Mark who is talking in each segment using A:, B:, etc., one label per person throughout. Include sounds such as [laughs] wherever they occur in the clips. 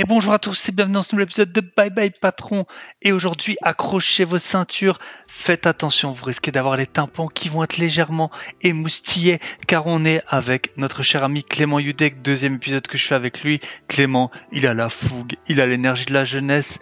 A: Et bonjour à tous et bienvenue dans ce nouvel épisode de Bye Bye Patron. Et aujourd'hui, accrochez vos ceintures, faites attention, vous risquez d'avoir les tympans qui vont être légèrement émoustillés car on est avec notre cher ami Clément Yudek, deuxième épisode que je fais avec lui. Clément, il a la fougue, il a l'énergie de la jeunesse,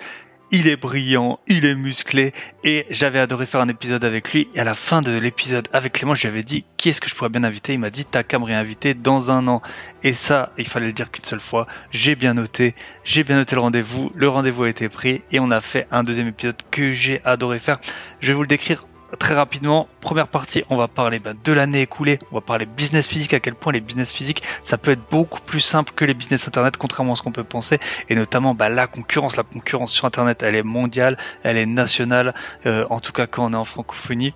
A: il est brillant, il est musclé et j'avais adoré faire un épisode avec lui et à la fin de l'épisode avec Clément j'avais dit qui est-ce que je pourrais bien inviter? Il m'a dit t'as qu'à me dans un an et ça il fallait le dire qu'une seule fois j'ai bien noté j'ai bien noté le rendez-vous le rendez-vous a été pris et on a fait un deuxième épisode que j'ai adoré faire. Je vais vous le décrire très rapidement, première partie, on va parler bah, de l'année écoulée, on va parler business physique, à quel point les business physiques, ça peut être beaucoup plus simple que les business internet, contrairement à ce qu'on peut penser, et notamment bah, la concurrence, la concurrence sur internet, elle est mondiale, elle est nationale, euh, en tout cas quand on est en francophonie.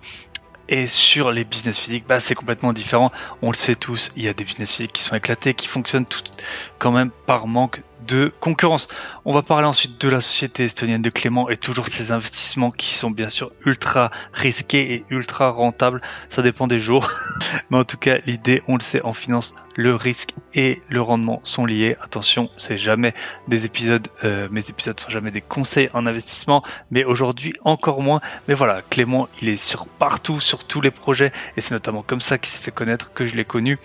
A: Et sur les business physiques, bah, c'est complètement différent. On le sait tous, il y a des business physiques qui sont éclatés, qui fonctionnent tout, quand même par manque de concurrence. On va parler ensuite de la société estonienne de Clément et toujours de ses investissements qui sont bien sûr ultra risqués et ultra rentables. Ça dépend des jours. [laughs] Mais en tout cas, l'idée, on le sait, en finance, le risque et le rendement sont liés. Attention, c'est jamais des épisodes, euh, mes épisodes sont jamais des conseils en investissement, mais aujourd'hui encore moins. Mais voilà, Clément, il est sur partout, sur tous les projets et c'est notamment comme ça qu'il s'est fait connaître que je l'ai connu.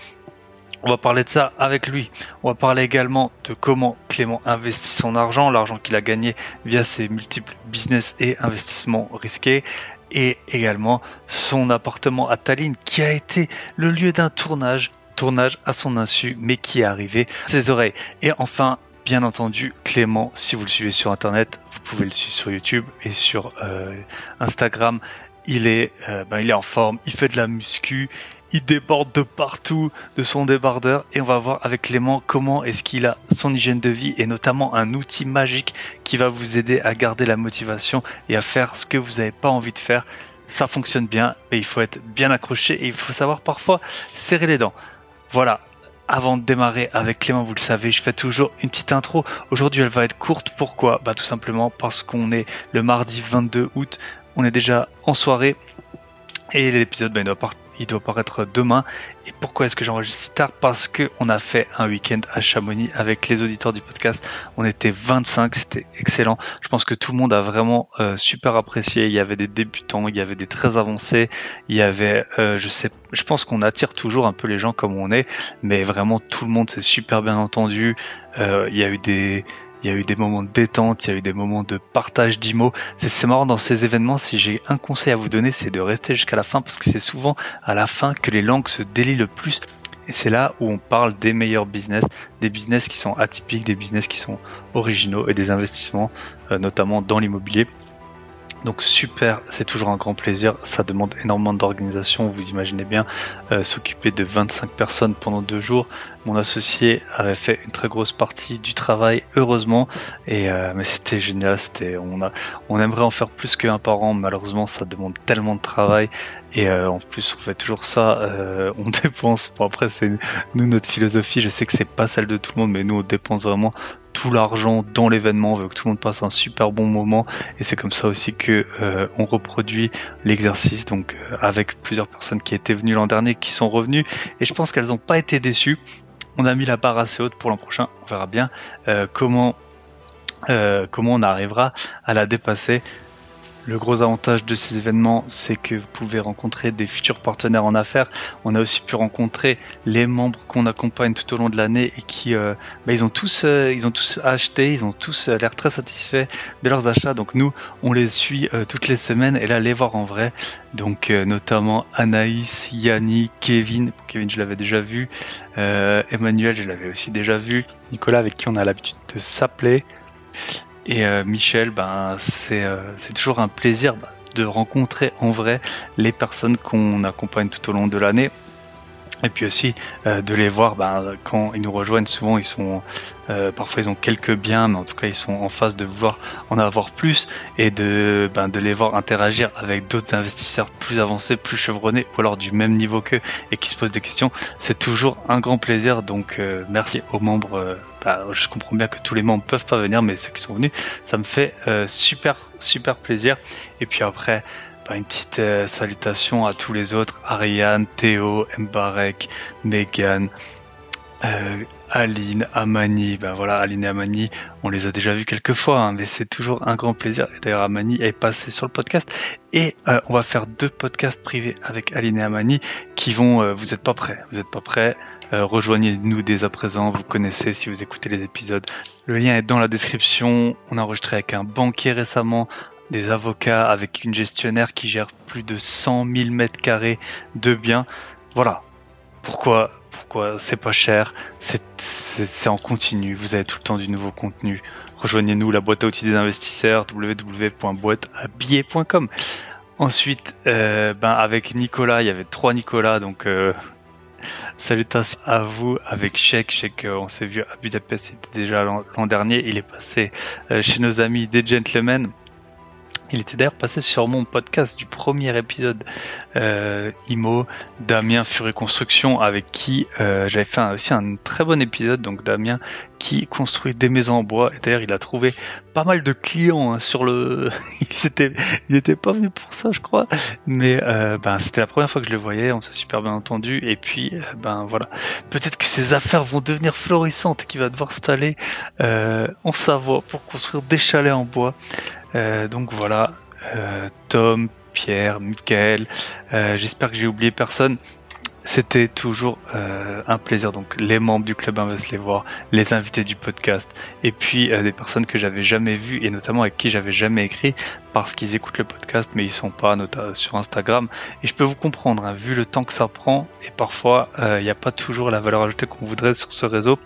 A: On va parler de ça avec lui. On va parler également de comment Clément investit son argent, l'argent qu'il a gagné via ses multiples business et investissements risqués et également son appartement à Tallinn qui a été le lieu d'un tournage, tournage à son insu mais qui est arrivé à ses oreilles. Et enfin, bien entendu, Clément, si vous le suivez sur internet, vous pouvez le suivre sur YouTube et sur euh, Instagram. Il est, euh, ben, il est en forme, il fait de la muscu, il déborde de partout de son débardeur et on va voir avec Clément comment est-ce qu'il a son hygiène de vie et notamment un outil magique qui va vous aider à garder la motivation et à faire ce que vous n'avez pas envie de faire. Ça fonctionne bien, mais il faut être bien accroché et il faut savoir parfois serrer les dents. Voilà, avant de démarrer avec Clément, vous le savez, je fais toujours une petite intro. Aujourd'hui, elle va être courte. Pourquoi? Bah tout simplement parce qu'on est le mardi 22 août. On est déjà en soirée et l'épisode bah, doit partir il doit paraître demain. Et pourquoi est-ce que j'enregistre si tard? Parce que on a fait un week-end à Chamonix avec les auditeurs du podcast. On était 25, c'était excellent. Je pense que tout le monde a vraiment euh, super apprécié. Il y avait des débutants, il y avait des très avancés, il y avait, euh, je sais, je pense qu'on attire toujours un peu les gens comme on est, mais vraiment tout le monde s'est super bien entendu. Euh, il y a eu des il y a eu des moments de détente, il y a eu des moments de partage d'IMO. C'est marrant dans ces événements, si j'ai un conseil à vous donner, c'est de rester jusqu'à la fin parce que c'est souvent à la fin que les langues se délient le plus. Et c'est là où on parle des meilleurs business, des business qui sont atypiques, des business qui sont originaux et des investissements, euh, notamment dans l'immobilier. Donc super, c'est toujours un grand plaisir. Ça demande énormément d'organisation. Vous imaginez bien euh, s'occuper de 25 personnes pendant deux jours. Mon associé avait fait une très grosse partie du travail, heureusement. Et euh, mais c'était génial. C'était on a on aimerait en faire plus qu'un par an. Malheureusement, ça demande tellement de travail. Et euh, en plus, on fait toujours ça. on [laughs] dépense. Bon après, c'est nous notre philosophie. Je sais que c'est pas celle de tout le monde, mais nous on dépense vraiment tout l'argent dans l'événement, on veut que tout le monde passe un super bon moment et c'est comme ça aussi que euh, on reproduit l'exercice donc euh, avec plusieurs personnes qui étaient venues l'an dernier qui sont revenues et je pense qu'elles n'ont pas été déçues. On a mis la barre assez haute pour l'an prochain, on verra bien euh, comment comment on arrivera à la dépasser. Le gros avantage de ces événements, c'est que vous pouvez rencontrer des futurs partenaires en affaires. On a aussi pu rencontrer les membres qu'on accompagne tout au long de l'année et qui, euh, bah, ils ont tous, euh, ils ont tous acheté, ils ont tous euh, l'air très satisfaits de leurs achats. Donc nous, on les suit toutes les semaines et là, les voir en vrai. Donc notamment Anaïs, Yannick, Kevin. Kevin, je l'avais déjà vu. Emmanuel, je l'avais aussi déjà vu. Nicolas, avec qui on a l'habitude de s'appeler. Et euh, Michel, ben, euh, c'est toujours un plaisir bah, de rencontrer en vrai les personnes qu'on accompagne tout au long de l'année. Et puis aussi euh, de les voir ben, quand ils nous rejoignent, souvent ils sont parfois ils ont quelques biens, mais en tout cas ils sont en phase de vouloir en avoir plus et de, ben, de les voir interagir avec d'autres investisseurs plus avancés, plus chevronnés ou alors du même niveau qu'eux et qui se posent des questions. C'est toujours un grand plaisir. Donc merci aux membres bah, je comprends bien que tous les membres peuvent pas venir, mais ceux qui sont venus, ça me fait euh, super, super plaisir. Et puis après, une petite euh, salutation à tous les autres Ariane, Théo, Mbarek, Megan, euh, Aline, Amani. Ben voilà, Aline et Amani, on les a déjà vus quelques fois, hein, mais c'est toujours un grand plaisir. D'ailleurs, Amani est passé sur le podcast. Et euh, on va faire deux podcasts privés avec Aline et Amani qui vont. Vous n'êtes pas prêts, vous n'êtes pas prêts. Rejoignez-nous dès à présent. Vous connaissez si vous écoutez les épisodes. Le lien est dans la description. On a enregistré avec un banquier récemment, des avocats, avec une gestionnaire qui gère plus de 100 000 mètres carrés de biens. Voilà. Pourquoi pourquoi c'est pas cher, c'est en continu, vous avez tout le temps du nouveau contenu. Rejoignez-nous, la boîte à outils des investisseurs, www.boîteabillet.com. Ensuite, euh, ben avec Nicolas, il y avait trois Nicolas, donc euh, à vous avec Sheik. Sheik, euh, on s'est vu à Budapest, c'était déjà l'an dernier. Il est passé chez nos amis des Gentlemen. Il était d'ailleurs passé sur mon podcast du premier épisode euh, IMO, Damien Furet Construction, avec qui euh, j'avais fait aussi un très bon épisode. Donc Damien qui construit des maisons en bois. Et d'ailleurs, il a trouvé pas mal de clients hein, sur le. [laughs] il n'était pas venu pour ça, je crois. Mais euh, ben, c'était la première fois que je le voyais. On s'est super bien entendu. Et puis, ben voilà. Peut-être que ses affaires vont devenir florissantes et qu'il va devoir s'installer en Savoie pour construire des chalets en bois. Euh, donc voilà, euh, Tom, Pierre, Michael, euh, j'espère que j'ai oublié personne. C'était toujours un plaisir. Donc les membres du club Invest les voir, les invités du podcast, et puis des personnes que j'avais jamais vues et notamment avec qui j'avais jamais écrit parce qu'ils écoutent le podcast, mais ils sont pas sur Instagram. Et je peux vous comprendre, hein, vu le temps que ça prend, et parfois il n'y a pas toujours la valeur ajoutée qu'on voudrait sur ce réseau.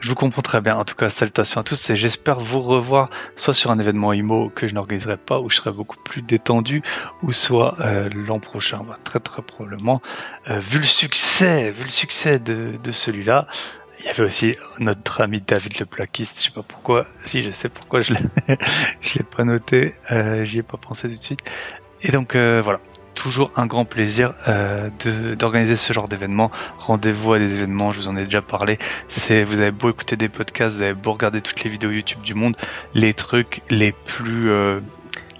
A: Je vous comprends très bien. En tout cas, salutations à tous et j'espère vous revoir soit sur un événement IMO que je n'organiserai pas où je serai beaucoup plus détendu ou soit euh, l'an prochain. Bah, très très probablement. Euh, vu le succès, vu le succès de, celui-là, il y avait aussi notre ami David le plaquiste. Je sais pas pourquoi. Si, je sais pourquoi je l'ai, [laughs] je l'ai pas noté. Euh, j'y ai pas pensé tout de suite. Et donc voilà toujours un grand plaisir euh, d'organiser ce genre d'événement. Rendez-vous à des événements, je vous en ai déjà parlé. Vous avez beau écouter des podcasts, vous avez beau regarder toutes les vidéos YouTube du monde, les trucs les plus euh,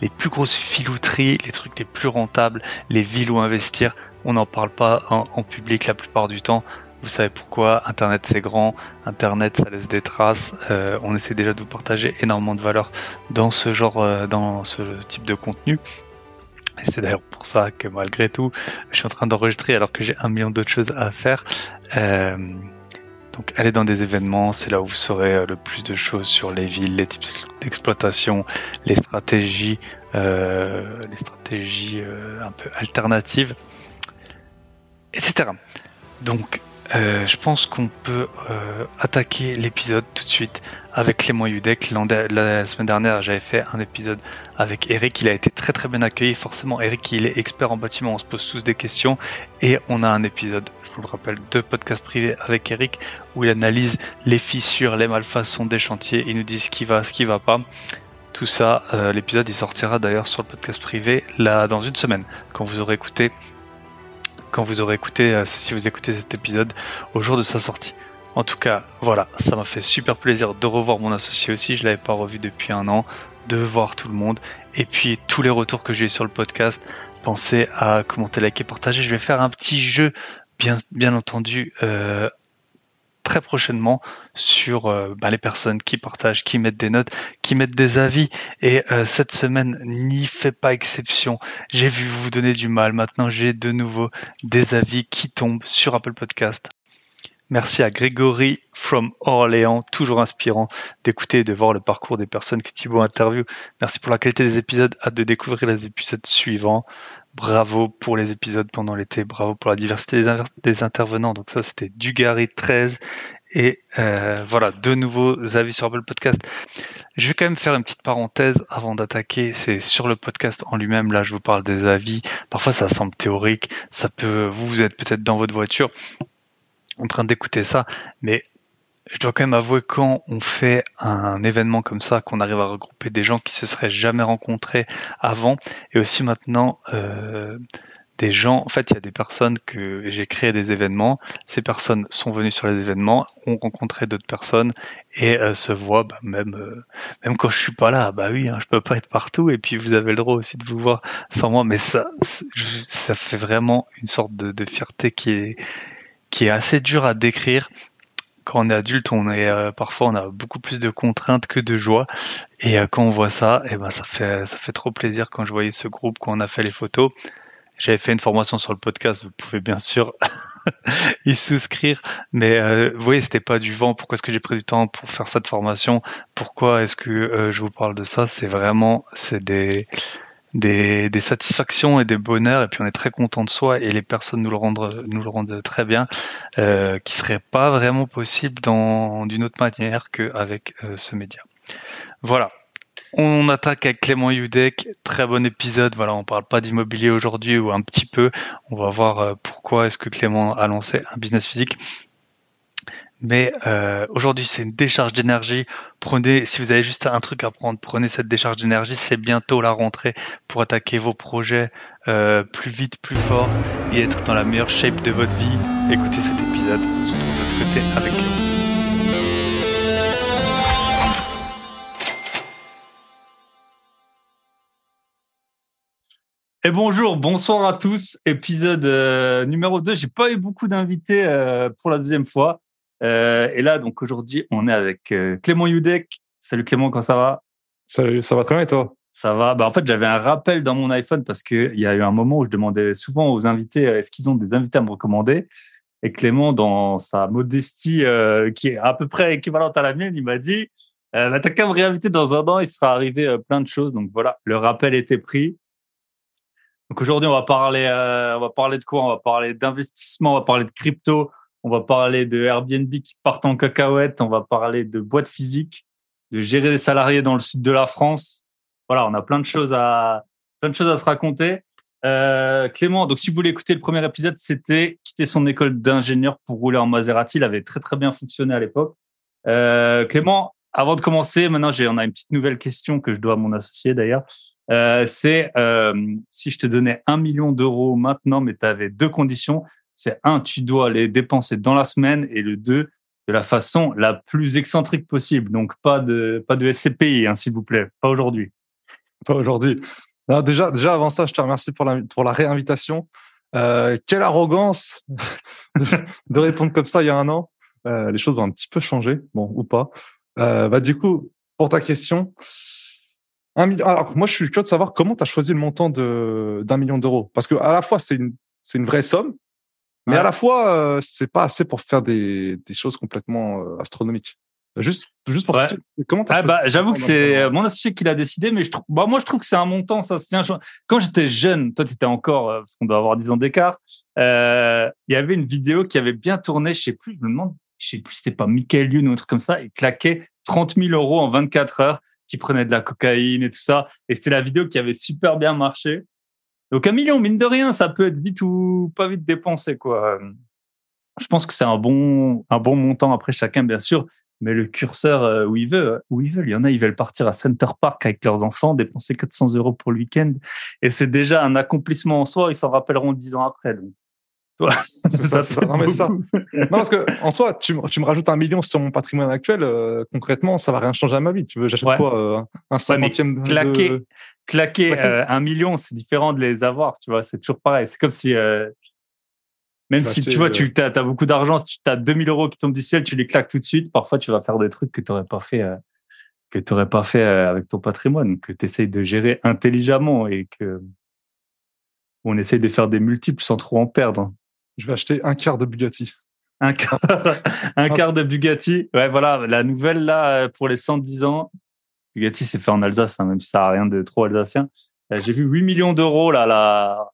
A: les plus grosses filouteries, les trucs les plus rentables, les villes où investir, on n'en parle pas en, public la plupart du temps. Vous savez pourquoi? Internet c'est grand, Internet ça laisse des traces. Euh, on essaie déjà de vous partager énormément de valeur dans ce genre, dans ce type de contenu. Et c'est d'ailleurs pour ça que malgré tout, je suis en train d'enregistrer alors que j'ai un million d'autres choses à faire. Euh, donc allez dans des événements, c'est là où vous saurez euh, le plus de choses sur les villes, les types d'exploitation, les stratégies, euh, les stratégies un peu alternatives, etc. Donc euh, je pense qu'on peut euh, attaquer l'épisode tout de suite avec Clément Yudek. La semaine dernière, j'avais fait un épisode avec Eric. Il a été très très bien accueilli. Forcément, Eric, il est expert en bâtiment. On se pose tous des questions. Et on a un épisode, je vous le rappelle, de podcast privé avec Eric où il analyse les fissures, les malfaçons des chantiers. Il nous dit ce qui va, ce qui va pas. Tout ça, euh, l'épisode il sortira d'ailleurs sur le podcast privé là dans une semaine quand vous aurez écouté quand vous aurez écouté, euh, si vous écoutez cet épisode au jour de sa sortie. En tout cas, voilà, ça m'a fait super plaisir de revoir mon associé aussi. Je l'avais pas revu depuis un an, de voir tout le monde et puis tous les retours que j'ai eu sur le podcast. Pensez à commenter, liker, partager. Je vais faire un petit jeu, bien, entendu, euh, très prochainement sur euh, bah, les personnes qui partagent, qui mettent des notes, qui mettent des avis. Et euh, cette semaine n'y fait pas exception. J'ai vu vous donner du mal. Maintenant, j'ai de nouveau des avis qui tombent sur Apple Podcast. Merci à Grégory from Orléans, toujours inspirant d'écouter et de voir le parcours des personnes que Thibaut interview. Merci pour la qualité des épisodes, hâte de découvrir les épisodes suivants. Bravo pour les épisodes pendant l'été, bravo pour la diversité des, intervenants. Donc ça, c'était Dugarry 13 et euh, voilà, deux nouveaux avis sur Apple Podcast. Je vais quand même faire une petite parenthèse avant d'attaquer. C'est sur le podcast en lui-même. Là, je vous parle des avis. Parfois, ça semble théorique. Ça peut, vous, vous êtes peut-être dans votre voiture en train d'écouter ça, mais je dois quand même avouer quand on fait un événement comme ça, qu'on arrive à regrouper des gens qui se seraient jamais rencontrés avant, et aussi maintenant euh, des gens. En fait, il y a des personnes que j'ai créé des événements. Ces personnes sont venues sur les événements, ont rencontré d'autres personnes et euh, se voient bah, même euh, même quand je suis pas là. Bah oui, hein, je peux pas être partout. Et puis vous avez le droit aussi de vous voir sans moi, mais ça ça fait vraiment une sorte de, de fierté qui est qui est assez dur à décrire quand on est adulte, on est euh, parfois on a beaucoup plus de contraintes que de joie. Et euh, quand on voit ça, et eh ben ça fait ça fait trop plaisir quand je voyais ce groupe quand on a fait les photos. J'avais fait une formation sur le podcast, vous pouvez bien sûr [laughs] y souscrire. Mais euh, vous voyez, c'était pas du vent. Pourquoi est-ce que j'ai pris du temps pour faire cette formation? Pourquoi est-ce que je vous parle de ça? C'est vraiment, c'est des des, satisfactions et des bonheurs, et puis on est très content de soi, et les personnes nous le rendent, très bien, euh, qui serait pas vraiment possible d'une autre manière qu'avec euh, ce média. Voilà. On attaque avec Clément Yudek, très bon épisode. Voilà, on parle pas d'immobilier aujourd'hui ou un petit peu. On va voir euh, pourquoi est-ce que Clément a lancé un business physique. Mais euh, aujourd'hui, c'est une décharge d'énergie. Prenez, si vous avez juste un truc à prendre, prenez cette décharge d'énergie. C'est bientôt la rentrée pour attaquer vos projets euh, plus vite, plus fort et être dans la meilleure shape de votre vie. Écoutez cet épisode. On se retrouve de l'autre côté avec vous.
B: Et bonjour, bonsoir à tous. Épisode euh, numéro 2. J'ai pas eu beaucoup d'invités pour la deuxième fois. Euh, et là, donc aujourd'hui, on est avec euh, Clément Yudek. Salut Clément, comment ça va?
C: Salut, ça va très bien et toi?
B: Ça va. Bah, en fait, j'avais un rappel dans mon iPhone parce qu'il y a eu un moment où je demandais souvent aux invités euh, est-ce qu'ils ont des invités à me recommander? Et Clément, dans sa modestie qui est à peu près équivalente à la mienne, il m'a dit bah, T'as qu'à me réinviter dans un an, il sera arrivé plein de choses. Donc voilà, le rappel était pris. Donc aujourd'hui, on va parler, on va parler de quoi? On va parler d'investissement, on va parler de crypto, on va parler de Airbnb qui partent en cacahuète. On va parler de boîtes physiques, de gérer des salariés dans le sud de la France. Voilà, on a plein de choses à, plein de choses à se raconter. Euh, Clément, donc si vous voulez écouter le premier épisode, c'était quitter son école d'ingénieur pour rouler en Maserati. Il avait très très bien fonctionné à l'époque. Euh, Clément, avant de commencer, maintenant j'ai on a une petite nouvelle question que je dois à mon associé d'ailleurs. Euh, c'est euh, si je te donnais un million d'euros maintenant, mais tu avais deux conditions c'est un, tu dois les dépenser dans la semaine et le deux, de la façon la plus excentrique possible. Donc pas de pas de SCPI, hein, s'il vous plaît, pas aujourd'hui.
C: Pas aujourd'hui. Déjà, déjà avant ça, je te remercie pour la pour la réinvitation. Euh, quelle arrogance [laughs] de, répondre comme ça il y a un an. Euh, les choses vont un petit peu changer, bon ou pas. Euh, bah du coup, pour ta question, un million. Alors moi, je suis curieux de savoir comment tu as choisi le montant de d'un million d'euros, parce que à la fois c'est une c'est une vraie somme, mais à la fois, euh, c'est pas assez pour faire des, des choses complètement euh, astronomiques. Juste, juste pour
B: ouais. comment ah bah, j'avoue que c'est euh, mon associé qui l'a décidé, mais je trouve, bah, moi je trouve que c'est un montant. Ça. Quand j'étais jeune, toi tu étais encore, parce qu'on doit avoir 10 ans d'écart. Euh, il y avait une vidéo qui avait bien tourné. Je sais plus, je me demande, je sais plus, c'était pas Michael Youn ou un truc comme ça. Il claquait 30 000 euros en 24 heures, qui prenait de la cocaïne et tout ça. Et c'était la vidéo qui avait super bien marché. Donc un million, mine de rien, ça peut être vite ou pas vite dépensé, quoi. Je pense que c'est un bon, un bon montant après chacun, bien sûr, mais le curseur euh, où il veut, où ils veulent. Il y en a, ils veulent partir à Center Park avec leurs enfants, dépenser 400 euros pour le week-end, et c'est déjà un accomplissement en soi. Ils s'en rappelleront dix ans après. [laughs] [laughs]
C: ça, Non, mais ça. non, parce que en soi, tu, tu, me rajoutes un million sur mon patrimoine actuel. Euh, concrètement, ça va rien changer à ma vie. Tu veux, j'achète quoi euh, Un cinquantième
B: ouais, claquer, de... claquer, euh, un million, c'est différent de les avoir. Tu vois, c'est toujours pareil. C'est comme si, même si tu vois, tu as, as, beaucoup d'argent, si tu as 2000 euros qui tombent du ciel, tu les claques tout de suite. Parfois, tu vas faire des trucs que tu n'aurais pas fait. que tu pas fait avec ton patrimoine, que tu essayes de gérer intelligemment et que on essaye de faire des multiples sans trop en perdre
C: je vais acheter un quart de Bugatti.
B: Un quart, [laughs] un quart de Bugatti. Ouais, voilà, la nouvelle là pour les 110 ans. Bugatti, c'est fait en Alsace, hein, même si ça n'a rien de trop alsacien. Euh, j'ai vu 8 millions d'euros là, la.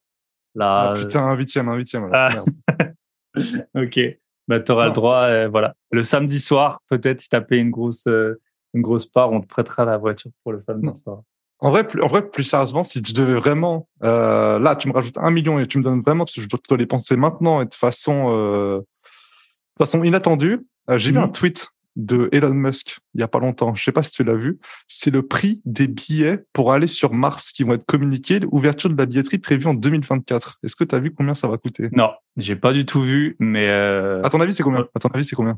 C: Ah, putain, un huitième, un huitième.
B: Ah. [laughs] ok. Bah, tu auras le droit, euh, voilà. Le samedi soir, peut-être, si tu as payé une grosse, euh, une grosse part, on te prêtera la voiture pour le samedi soir.
C: En vrai, plus, en vrai, plus sérieusement, si tu devais vraiment, euh, là, tu me rajoutes un million et tu me donnes vraiment, que je dois, les penser maintenant et de façon, euh, de façon inattendue. Euh, J'ai vu un mhm. tweet de Elon Musk il y a pas longtemps. Je sais pas si tu l'as vu. C'est le prix des billets pour aller sur Mars qui vont être communiqués. L'ouverture de la billetterie prévue en 2024. Est-ce que tu as vu combien ça va coûter?
B: Non, j'ai pas du tout vu, mais. Euh...
C: À ton avis, c'est combien? À ton avis, c'est combien?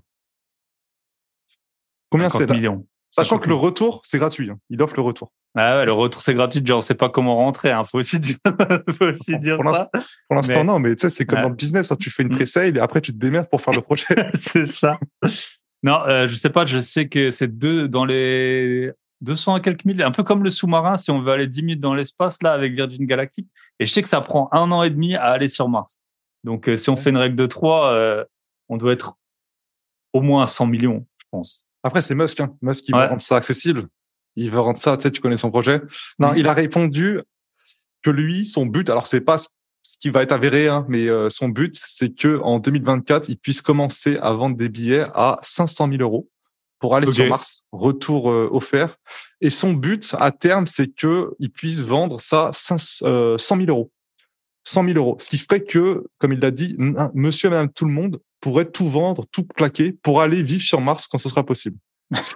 C: Combien c'est
B: millions.
C: Sachant que le retour, c'est gratuit. Hein. Il offre le retour.
B: Ah ouais, le retour, c'est gratuit. Genre, on sait pas comment rentrer. Hein. Faut aussi dire, [laughs] faut aussi dire
C: pour
B: ça.
C: Pour l'instant, non, mais tu sais, c'est comme dans le business. Hein. Tu fais une mm. pré-sale et après, tu te démerdes pour faire le projet. [laughs]
B: c'est ça. Non, euh, je sais pas. Je sais que c'est deux dans les 200 et quelques mille, un peu comme le sous-marin. Si on veut aller 10 minutes dans l'espace là avec Virgin Galactic, et je sais que ça prend un an et demi à aller sur Mars. Donc, euh, si on fait une règle de 3, euh, on doit être au moins à 100 millions, je pense.
C: Après, c'est Musk. Hein. Musk, il
B: Ouais.
C: veut rendre ça accessible. Il veut rendre ça, tu sais, tu connais son projet. Non,
B: Mhm.
C: il a répondu que lui, son but, alors c'est pas ce qui va être avéré, hein, mais euh, son but, c'est que en 2024, il puisse commencer à vendre des billets à 500 000 euros pour aller sur Mars, retour euh, offert. Et son but, à terme, c'est que il puisse vendre ça 500, euh, 100 000 euros. 100 000 euros. Ce qui ferait que, comme il l'a dit, monsieur et madame tout le monde pourrait tout vendre, tout claquer pour aller vivre sur Mars quand ce sera possible.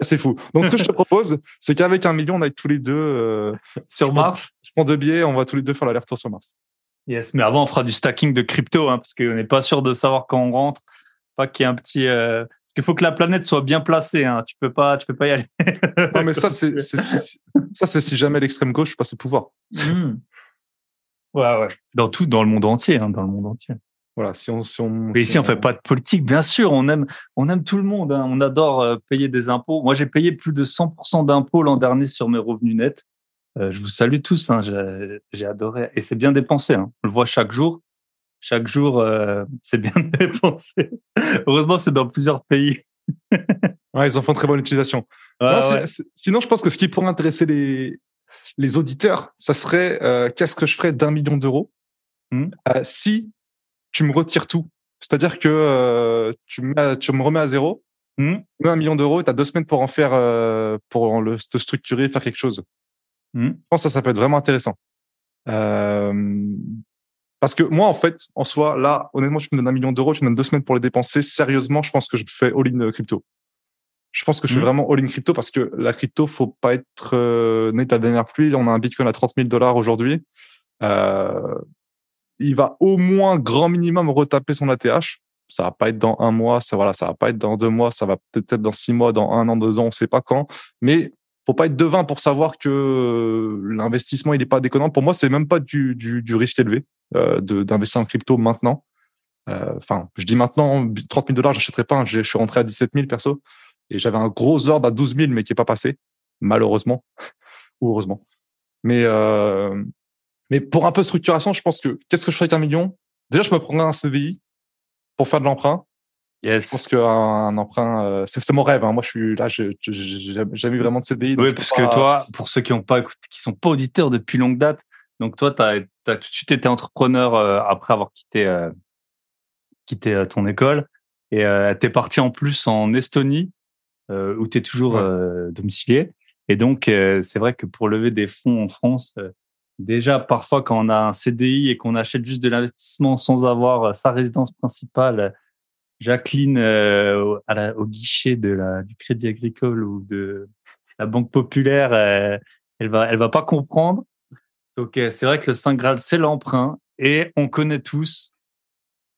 C: C'est fou. Donc, ce que je te propose, c'est qu'avec un million, on aille tous les deux, euh,
B: Sur Mars.
C: je prends deux billets, on va tous les deux faire l'aller-retour sur Mars.
B: Yes, mais avant, on fera du stacking de crypto, hein, parce qu'on n'est pas sûr de savoir quand on rentre. Pas qu'il y ait un petit. euh, Parce qu'il faut que la planète soit bien placée. Hein. Tu peux pas, tu peux pas y aller.
C: Non, mais [laughs] ça, c'est, ça, c'est si jamais l'extrême gauche passe au pouvoir.
B: Hmm. Ouais, ouais. Dans tout, dans le monde entier, hein, dans le monde entier.
C: Voilà, si on, si on,
B: Mais
C: si
B: ici, on fait pas de politique, bien sûr. On aime, on aime tout le monde. hein. On adore euh, payer des impôts. Moi, j'ai payé plus de 100% d'impôts l'an dernier sur mes revenus nets. Euh, je vous salue tous. Hein. J'ai, adoré. Et c'est bien dépensé. Hein. On le voit chaque jour. Chaque jour, euh, [laughs] c'est bien [laughs] dépensé. Heureusement, c'est dans plusieurs pays.
C: Ouais, ils en font très bonne utilisation.
B: Ouais,
C: Non, c'est-
B: ouais.
C: c'est- sinon, je pense que ce qui pourrait intéresser les, les auditeurs, ça serait qu'est-ce que je ferais d'un million d'euros
B: Hmm.
C: si tu me retires tout. C'est-à-dire que euh, tu, me tu me remets à zéro,
B: Hmm.
C: tu mets un million d'euros, tu as deux semaines pour en faire, euh, pour le, te structurer, faire quelque chose.
B: Hmm.
C: Je pense que ça, ça peut être vraiment intéressant. Euh, parce que moi, en fait, en soi, là, honnêtement, tu me donnes un million d'euros, tu me donnes deux semaines pour les dépenser. Sérieusement, je pense que je fais all-in euh, crypto. Je pense que je fais
B: Mhm.
C: vraiment all-in crypto parce que la crypto, faut pas être euh, net la dernière pluie. Là, on a un bitcoin à 30 000 dollars aujourd'hui. Euh, il va au moins grand minimum retaper son ATH. Ça va pas être dans un mois, ça voilà, ça va pas être dans deux mois, ça va peut-être être dans six mois, dans un an, deux ans, on sait pas quand. Mais faut pas être devin pour savoir que l'investissement il est pas déconnant. Pour moi, c'est même pas du, risque élevé euh, d'investir en crypto maintenant. Euh, Enfin, je dis maintenant 30 000 dollars, j'achèterai pas. hein. Je suis rentré à 17 000 perso et j'avais un gros ordre à 12 000 mais qui est pas passé malheureusement [laughs] ou heureusement. Mais euh, mais pour un peu de structuration, je pense que qu'est-ce que je ferais avec un million? Déjà, je me prendrais un CDI pour faire de l'emprunt. Je pense
B: Yes.
C: qu'un emprunt, euh, c'est mon rêve. hein. Moi, je suis là, j'ai jamais eu vraiment de CDI.
B: Oui, parce
C: pas-
B: que toi, pour ceux qui ont pas qui sont pas auditeurs depuis longue date, donc toi, tu as, tout de suite été entrepreneur euh, après avoir quitté, euh, quitté euh, ton école et tu es parti en plus en Estonie où tu es toujours
C: Ouais.
B: domicilié. Et donc, c'est vrai que pour lever des fonds en France, déjà parfois quand on a un CDI et qu'on achète juste de l'investissement sans avoir euh, sa résidence principale, Jacqueline euh, au- guichet de la, du Crédit Agricole ou de la Banque Populaire, euh, elle va, elle va pas comprendre. Donc c'est vrai que le Saint Graal c'est l'emprunt et on connaît tous,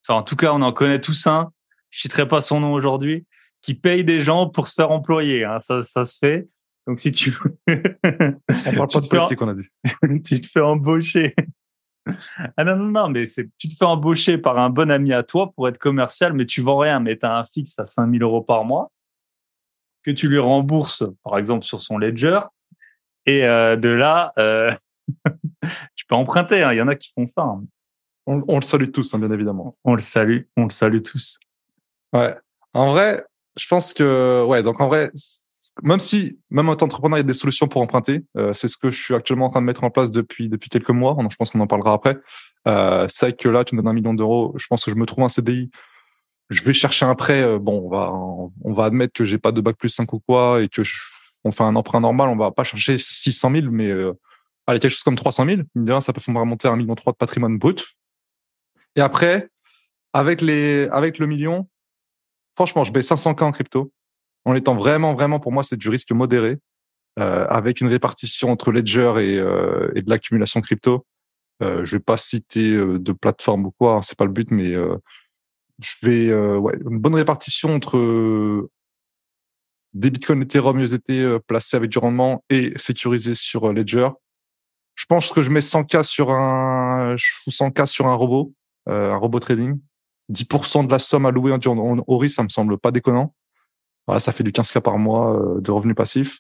B: enfin en tout cas on en connaît tous un, je citerai pas son nom aujourd'hui, qui paye des gens pour se faire employer. Hein, ça, ça se fait. Donc si tu,
C: On parle [laughs]
B: tu
C: pas
B: te
C: de
B: fais-
C: politique, on a dit. [laughs]
B: tu te fais embaucher. Ah non, non, non, mais c'est, tu te fais embaucher par un bon ami à toi pour être commercial, mais tu vends rien, mais tu as un fixe à 5000 euros par mois que tu lui rembourses, par exemple, sur son ledger. Et euh, de là, euh, [laughs] tu peux emprunter. hein. Il y en a qui font ça. hein.
C: On, on le salue tous, hein, bien évidemment.
B: On le salue, on le salue tous.
C: Ouais. En vrai, je pense que ouais. Donc en vrai, même si même en tant qu'entrepreneur, il y a des solutions pour emprunter. euh, c'est ce que je suis actuellement en train de mettre en place depuis depuis quelques mois. Je pense qu'on en parlera après. Euh, c'est que là, tu me donnes un million d'euros. Je pense que je me trouve un CDI. Je vais chercher un prêt. euh, Bon, on va on va admettre que j'ai pas de bac plus 5 ou quoi et que je, on fait un emprunt normal. On va pas chercher 600 000, mais euh, allez quelque chose comme 300 000. Mine de rien, ça peut faire remonter un million trois de patrimoine brut. Et après, avec les avec le million, franchement, je mets 500K en crypto. En étant vraiment, vraiment, pour moi, c'est du risque modéré, euh, avec une répartition entre ledger et, euh, et de l'accumulation crypto. Euh, je vais pas citer euh, de plateforme ou quoi, hein, c'est pas le but, mais je vais, une bonne répartition entre des bitcoins Ethereum USDT placés avec du rendement et sécurisés sur ledger. Je pense que je mets 100K sur un, je fous 100K sur un robot, un robot trading. 10% de la somme allouée en, en, au risque, ça me semble pas déconnant. Voilà, ça fait du 15K par mois euh, de revenus passifs.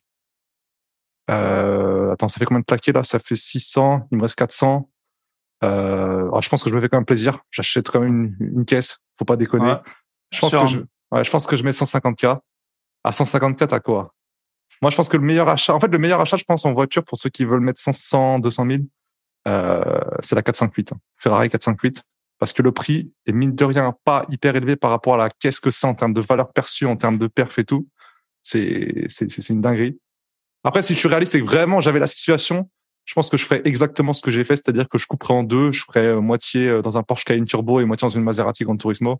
C: Euh, attends, ça fait combien de plaqués là? Ça fait 600, il me reste 400. Euh, alors je pense que je me fais quand même plaisir. J'achète quand même une, une, caisse, faut pas déconner.
B: Ouais,
C: je, pense
B: sûr,
C: que
B: hein.
C: je, ouais, je pense que je mets 150K. À 150K, t'as quoi? Moi, je pense que le meilleur achat, en fait, le meilleur achat, je pense, en voiture, pour ceux qui veulent mettre 500, 200 000, euh, c'est la 458. hein. Ferrari 458. Parce que le prix est mine de rien pas hyper élevé par rapport à la caisse que c'est en termes de valeur perçue, en termes de perf et tout. C'est, c'est, une dinguerie. Après, si je suis réaliste et que vraiment j'avais la situation, je pense que je ferais exactement ce que j'ai fait, c'est-à-dire que je couperais en deux, je ferais euh, moitié euh, dans un Porsche Cayenne Turbo et moitié dans une Maserati Gran Turismo.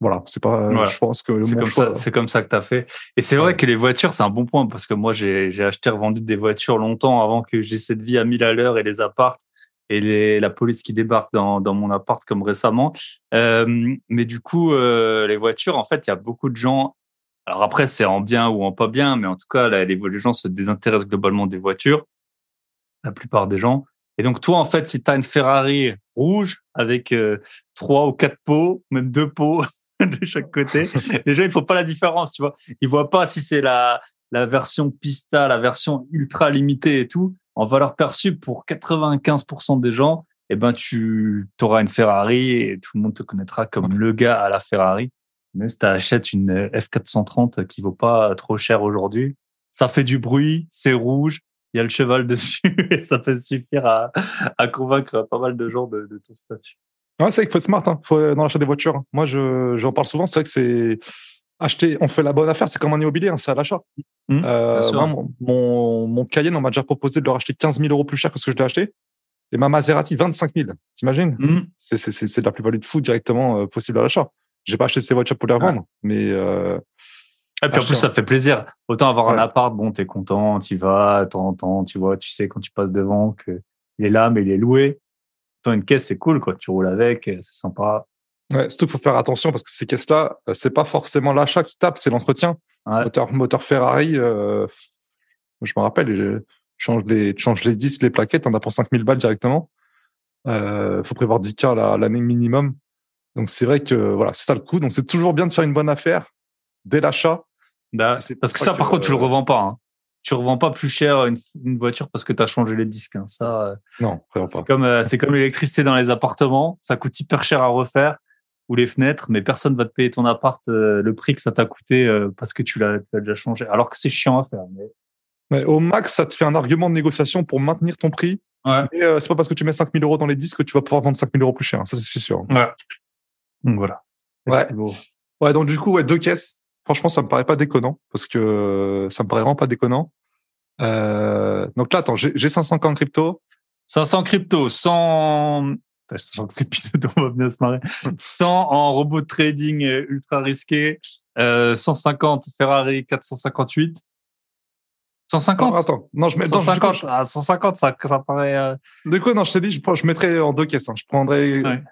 C: Voilà, c'est pas. euh,
B: Voilà.
C: Je pense que
B: C'est comme
C: choix-
B: ça, c'est comme ça que tu as fait. Et c'est vrai que les voitures, c'est un bon point parce que moi, j'ai acheté, revendu des voitures longtemps avant que j'ai cette vie à 1000 à l'heure et les appartes et les, la police qui débarque dans, dans mon appart comme récemment. Euh, mais du coup, euh, les voitures, en fait, il y a beaucoup de gens. Alors après, c'est en bien ou en pas bien, mais en tout cas, là, les, les gens se désintéressent globalement des voitures, la plupart des gens. Et donc, toi, en fait, si tu as une Ferrari rouge avec euh, trois ou quatre pots, même deux pots [laughs] de chaque côté, les gens, ils font pas la différence, tu vois. Ils voient pas si c'est la, la version Pista, la version ultra limitée et tout. En valeur perçue, pour 95% des gens, eh ben, tu auras une Ferrari et tout le monde te connaîtra comme le gars à la Ferrari. Même si tu achètes une F430 qui vaut pas trop cher aujourd'hui, ça fait du bruit, c'est rouge, il y a le cheval [laughs] dessus et ça peut suffire à, convaincre pas mal de gens de, ton statut.
C: Ouais, c'est qu'il faut être smart hein. faut, dans l'achat des voitures. Moi, je, j'en parle souvent. C'est vrai que c'est acheter, on fait la bonne affaire. C'est comme un immobilier, hein, c'est à l'achat.
B: Mmh,
C: Euh, mon, mon, mon Cayenne, on m'a déjà proposé de le racheter 15 000 euros plus cher que ce que je l'ai acheté. Et ma Maserati, 25 000. T'imagines
B: Mmh.
C: C'est c'est- c'est- c'est de la plus-value de fou directement euh, possible à l'achat. J'ai pas acheté ces voitures pour les revendre, mais euh,
B: Et puis en plus, ça fait plaisir. Autant avoir un appart, bon, t'es content, tu vas, temps, tu vois, tu sais quand tu passes devant que il est là, mais il est loué. Autant une caisse, c'est cool, quoi. Tu roules avec, c'est sympa.
C: Ouais, surtout qu'il faut faire attention parce que ces caisses-là, euh, c'est pas forcément l'achat qui tape, c'est l'entretien.
B: Ouais.
C: Moteur, moteur Ferrari, euh, je me rappelle, je change les, tu changes les 10, les plaquettes, on a pour 5000 balles directement. Euh, faut prévoir 10K la- l'année minimum. Donc c'est vrai que voilà, c'est ça le coût. Donc c'est toujours bien de faire une bonne affaire dès l'achat.
B: Bah, parce que ça, par contre, tu le
C: euh,
B: revends pas. Hein. Tu revends pas plus cher une, une voiture parce que tu as changé les disques. hein. Ça, euh,
C: Non, vraiment pas.
B: c'est comme, euh, c'est comme l'électricité dans les appartements. Ça coûte hyper cher à refaire ou les fenêtres, mais personne va te payer ton appart euh, le prix que ça t'a coûté euh, parce que tu l'as déjà changé. Alors que c'est chiant à faire. Mais...
C: Mais au max, ça te fait un argument de négociation pour maintenir ton prix.
B: Ouais.
C: Et euh, c'est pas parce que tu mets 5000 euros dans les disques que tu vas pouvoir vendre 5000 euros plus cher. Ça, c'est sûr.
B: Ouais. Donc voilà.
C: Ouais. Ouais, donc du coup, ouais, deux caisses. Franchement, ça me paraît pas déconnant parce que euh, ça me paraît vraiment pas déconnant. Donc là, attends, j'ai j'ai 500 en crypto.
B: 500 crypto, 100. Sens que cet épisode, on va bien se marrer. 100 en robot trading euh, ultra risqué. Euh, 150 Ferrari 458. 150
C: Non, attends, non, je mets. non, du coup,
B: 150, ah, 150, ça, ça paraît. euh,
C: Du coup, non, je t'ai dit, je, je mettrais en deux caisses. hein. Je prendrais
B: Ouais.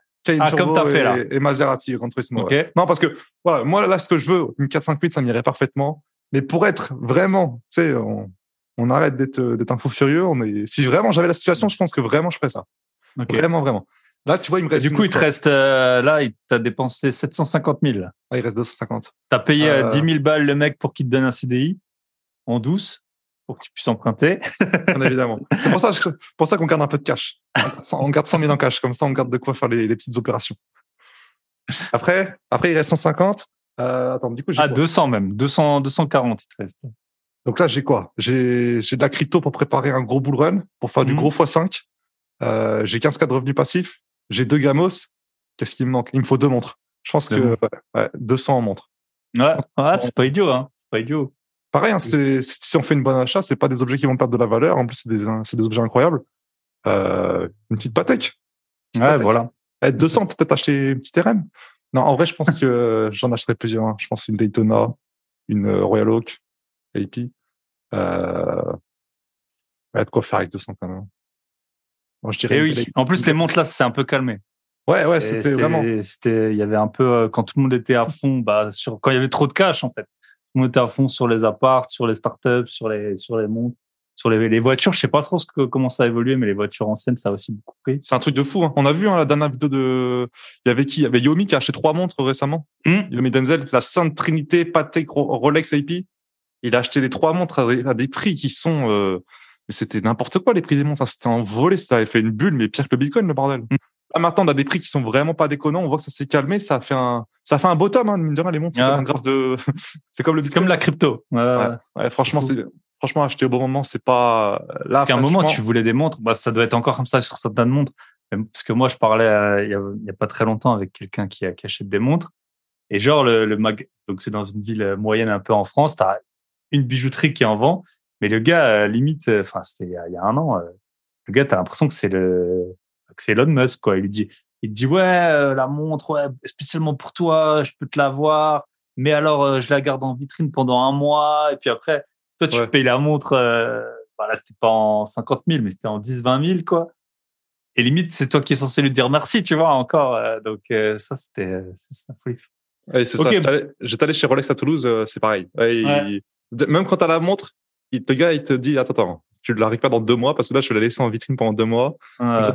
B: Ah, comme t'as fait,
C: et,
B: là.
C: et Maserati Gran Turismo.
B: Ok.
C: ouais. Non, parce que voilà, moi là, ce que je veux, une 458, ça m'irait parfaitement. Mais pour être vraiment, tu sais, on, on arrête d'être d'être un fou furieux. On est. Si vraiment j'avais la situation, je pense que vraiment je ferais ça. Vraiment, vraiment. Là, tu vois, il me
B: Et
C: reste.
B: du coup, il te reste, euh, là, il t'a dépensé 750 000.
C: Ah, il reste 250.
B: T'as payé euh,
C: Euh.
B: 10 000 balles le mec pour qu'il te donne un CDI en douce pour que tu puisses emprunter. [laughs]
C: Bien évidemment. C'est pour ça, pour ça qu'on garde un peu de cash. On garde 100 000 en cash, comme ça, on garde de quoi faire les, les petites opérations. Après, après, il reste 150. Euh, attends, du coup, j'ai
B: Ah,
C: quoi?
B: 200 même. 200, 240, il te reste.
C: Donc là, j'ai quoi? J'ai de la crypto pour préparer un gros bull run, pour faire du
B: Mhm.
C: gros x5. Euh, j'ai 15 cas de revenus passifs. J'ai deux gamos. Qu'est-ce qui me manque? Il me faut deux montres. Je pense
B: Deux
C: que ouais, ouais, 200 en montres.
B: Ouais, ouais c'est pas idiot, hein. C'est pas idiot.
C: Pareil, hein, c'est- si on fait une bonne achat, c'est pas des objets qui vont perdre de la valeur. En plus, c'est des, c'est des objets incroyables. Euh, une petite Patek. Petite
B: Ouais,
C: Patek.
B: voilà.
C: Eh, 200, peut-être acheter une petite RM. Non, en vrai, je pense que [laughs] j'en achèterai plusieurs. hein. Je pense une Daytona, une euh, Royal Oak, AP. Euh... Il y a de quoi faire avec 200 quand même. Je dirais
B: Et
C: une
B: oui.
C: belle-
B: En plus, les montres là, c'est un peu calmé.
C: Ouais, ouais, c'était vraiment.
B: C'était, il y avait un peu, euh, quand tout le monde était à fond, bah, sur, quand il y avait trop de cash, en fait. Tout le monde était à fond sur les apparts, sur les startups, sur les, sur les montres. sur les, les voitures, je sais pas trop ce que, comment ça a évolué, mais les voitures anciennes, ça a aussi beaucoup pris.
C: C'est un truc de fou. Hein. On a vu hein, la dernière vidéo de. Il y avait qui? Il y avait Yomi qui a acheté trois montres récemment.
B: Hmm.
C: Yomi Denzel, la Sainte Trinité, Patek, Ro- Rolex IP. Il a acheté les trois montres à des, à des prix qui sont. euh, Mais c'était n'importe quoi les prix des montres. hein. C'était envolé, ça avait fait une bulle, mais pire que le Bitcoin, le bordel.
B: Hmm.
C: Là maintenant, on a des prix qui sont vraiment pas déconnants. On voit que ça s'est calmé, ça a fait un, ça a fait un bottom, hein, mine de rien, les montres. C'est
B: Ah.
C: graphe de. [laughs] c'est comme le
B: C'est
C: Bitcoin.
B: comme la crypto. Ouais, ouais.
C: Franchement,
B: C'est
C: c'est franchement acheter au bon moment, c'est pas là.
B: Parce qu'à un moment, tu voulais des montres, bah, ça doit être encore comme ça sur certaines montres. Parce que moi, je parlais euh, il y, a, il y a pas très longtemps avec quelqu'un qui, a- qui achète des montres. Et genre, le, le mag... donc c'est dans une ville euh, moyenne un peu en France, tu as une bijouterie qui en vend. Mais le gars, euh, limite, euh, enfin, c'était il y a- un an, euh, le gars, tu as l'impression que c'est le que c'est Elon Musk, quoi. Il lui dit, il te dit, ouais, euh, la montre, ouais, spécialement pour toi, je peux te l'avoir. Mais alors, euh, je la garde en vitrine pendant un mois. Et puis après, toi, tu
C: Ouais.
B: payes la montre, euh, voilà, c'était pas en 50 000, mais c'était en 10, 20 000, quoi. Et limite, c'est toi qui es censé lui dire merci, tu vois, encore. donc, ça, c'était, c'est la folie.
C: Ouais, c'est
B: Ok.
C: ça. J'étais allé- chez Rolex à Toulouse, c'est pareil. Ouais, il- Même quand t'as la montre, il, le gars, il te dit, attends, attends, tu ne la récupères dans deux mois parce que là, je vais la laisser en vitrine pendant deux mois.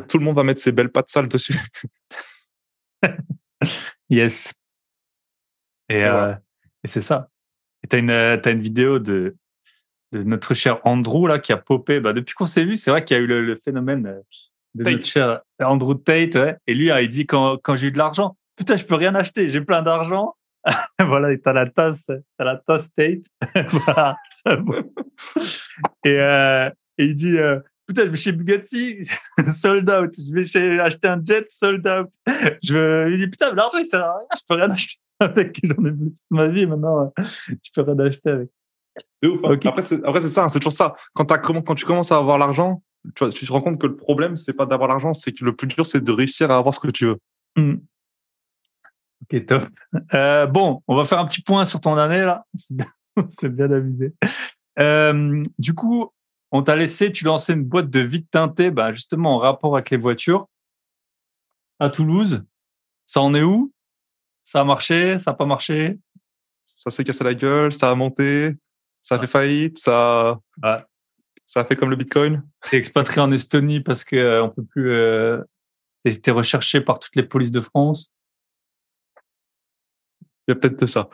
C: Tout le monde va mettre ses belles pattes sales dessus. [laughs]
B: yes. Et,
C: Et
B: euh, et c'est ça. Et t'as une, euh, t'as une vidéo de, de notre cher Andrew, là, qui a popé. Bah, depuis qu'on s'est vu, c'est vrai qu'il y a eu le, le phénomène euh, de
C: Tate.
B: notre cher Andrew Tate, ouais. Et lui, ah, il dit quand, quand j'ai eu de l'argent, putain, je peux rien acheter, j'ai plein d'argent. [laughs] voilà, et t'as la tasse, t'as la tasse. [laughs] Et, euh, et il dit, euh, putain, je vais chez Bugatti, [laughs] sold out. Je vais chez, acheter un jet, sold out. Je veux- il dit, putain, l'argent, il sert à rien, je peux rien acheter avec. J'en ai plus toute ma vie, maintenant, euh, je peux rien acheter avec.
C: De ouf, hein. Après, c'est après, c'est ça, hein, c'est toujours ça. Quand, t'as comment- quand tu commences à avoir l'argent, tu, vois, tu te rends compte que le problème, c'est pas d'avoir l'argent, c'est que le plus dur, c'est de réussir à avoir ce que tu veux.
B: Hmm. Ok, top. Euh, bon, on va faire un petit point sur ton année, là. [laughs] C'est bien, bien amusé. Euh, du coup, on t'a laissé, tu lançais une boîte de vide teintée, bah, justement en rapport avec les voitures, à Toulouse. Ça en est où? Ça a marché? Ça a pas marché?
C: Ça s'est cassé la gueule, ça a monté, ça a fait faillite, ça,
B: Ouais.
C: ça a fait comme le Bitcoin.
B: T'es expatrié en Estonie parce que euh, on peut plus. Euh, t'es recherché par toutes les polices de France.
C: Il y a peut-être de ça.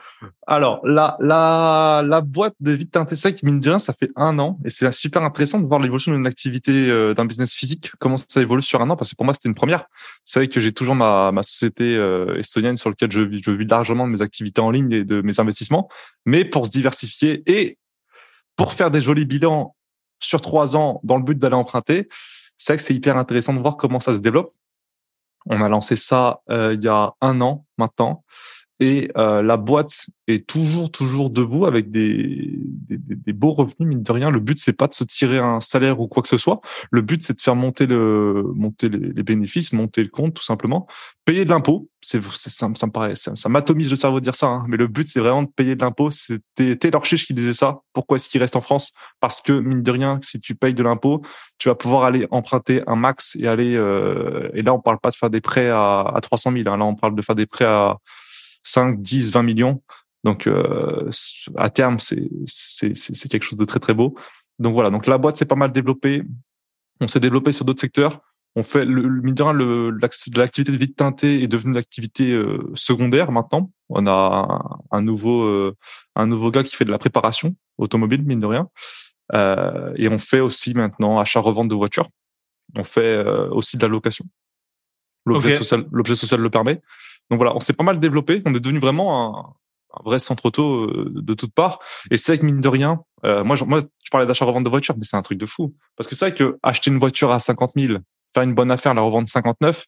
C: Alors, la, la, la boîte de vide teinté sec, mine de rien, ça fait un an. Et c'est super intéressant de voir l'évolution d'une activité, euh, d'un business physique, comment ça évolue sur un an, parce que pour moi, c'était une première. C'est vrai que j'ai toujours ma, ma société euh, estonienne sur laquelle je vis, je vis largement de mes activités en ligne et de mes investissements. Mais pour se diversifier et pour faire des jolis bilans sur trois ans dans le but d'aller emprunter, c'est vrai que c'est hyper intéressant de voir comment ça se développe. On a lancé ça euh, il y a un an maintenant. Et euh, la boîte est toujours, toujours debout avec des, des, des- beaux revenus, mine de rien. Le but, c'est pas de se tirer un salaire ou quoi que ce soit. Le but, c'est de faire monter le, monter les, bénéfices, monter le compte, tout simplement. Payer de l'impôt. C'est, ça, ça me paraît, ça m'atomise le cerveau de dire ça. hein. Mais le but, c'est vraiment de payer de l'impôt. C'était Taylor Chiche qui disait ça. Pourquoi est-ce qu'il reste en France? Parce que, mine de rien, si tu payes de l'impôt, tu vas pouvoir aller emprunter un max et aller, euh, et là, on parle pas de faire des prêts à, à 300 000. hein. Là, on parle de faire des prêts à, 5, 10, 20 millions. Donc, euh, à terme, c'est c'est c'est c'est quelque chose de très très beau. Donc voilà. Donc la boîte s'est pas mal développée. On s'est développé sur d'autres secteurs. On fait le, le mine de rien, le l'ac- l'activité de vide teinté est devenue une activité euh, secondaire maintenant. On a un, un nouveau euh, un nouveau gars qui fait de la préparation automobile mine de rien. Euh, et on fait aussi maintenant achat revente de voitures. On fait euh, aussi de la location. L'objet social l'objet social le permet. Donc voilà, on s'est pas mal développé. On est devenu vraiment un, un vrai centre auto euh, de toutes parts. Et c'est vrai que mine de rien, euh, moi, je- moi, tu parlais d'achat-revente de voitures, mais c'est un truc de fou. Parce que c'est vrai que acheter une voiture à 50 000, faire une bonne affaire, la revendre 59,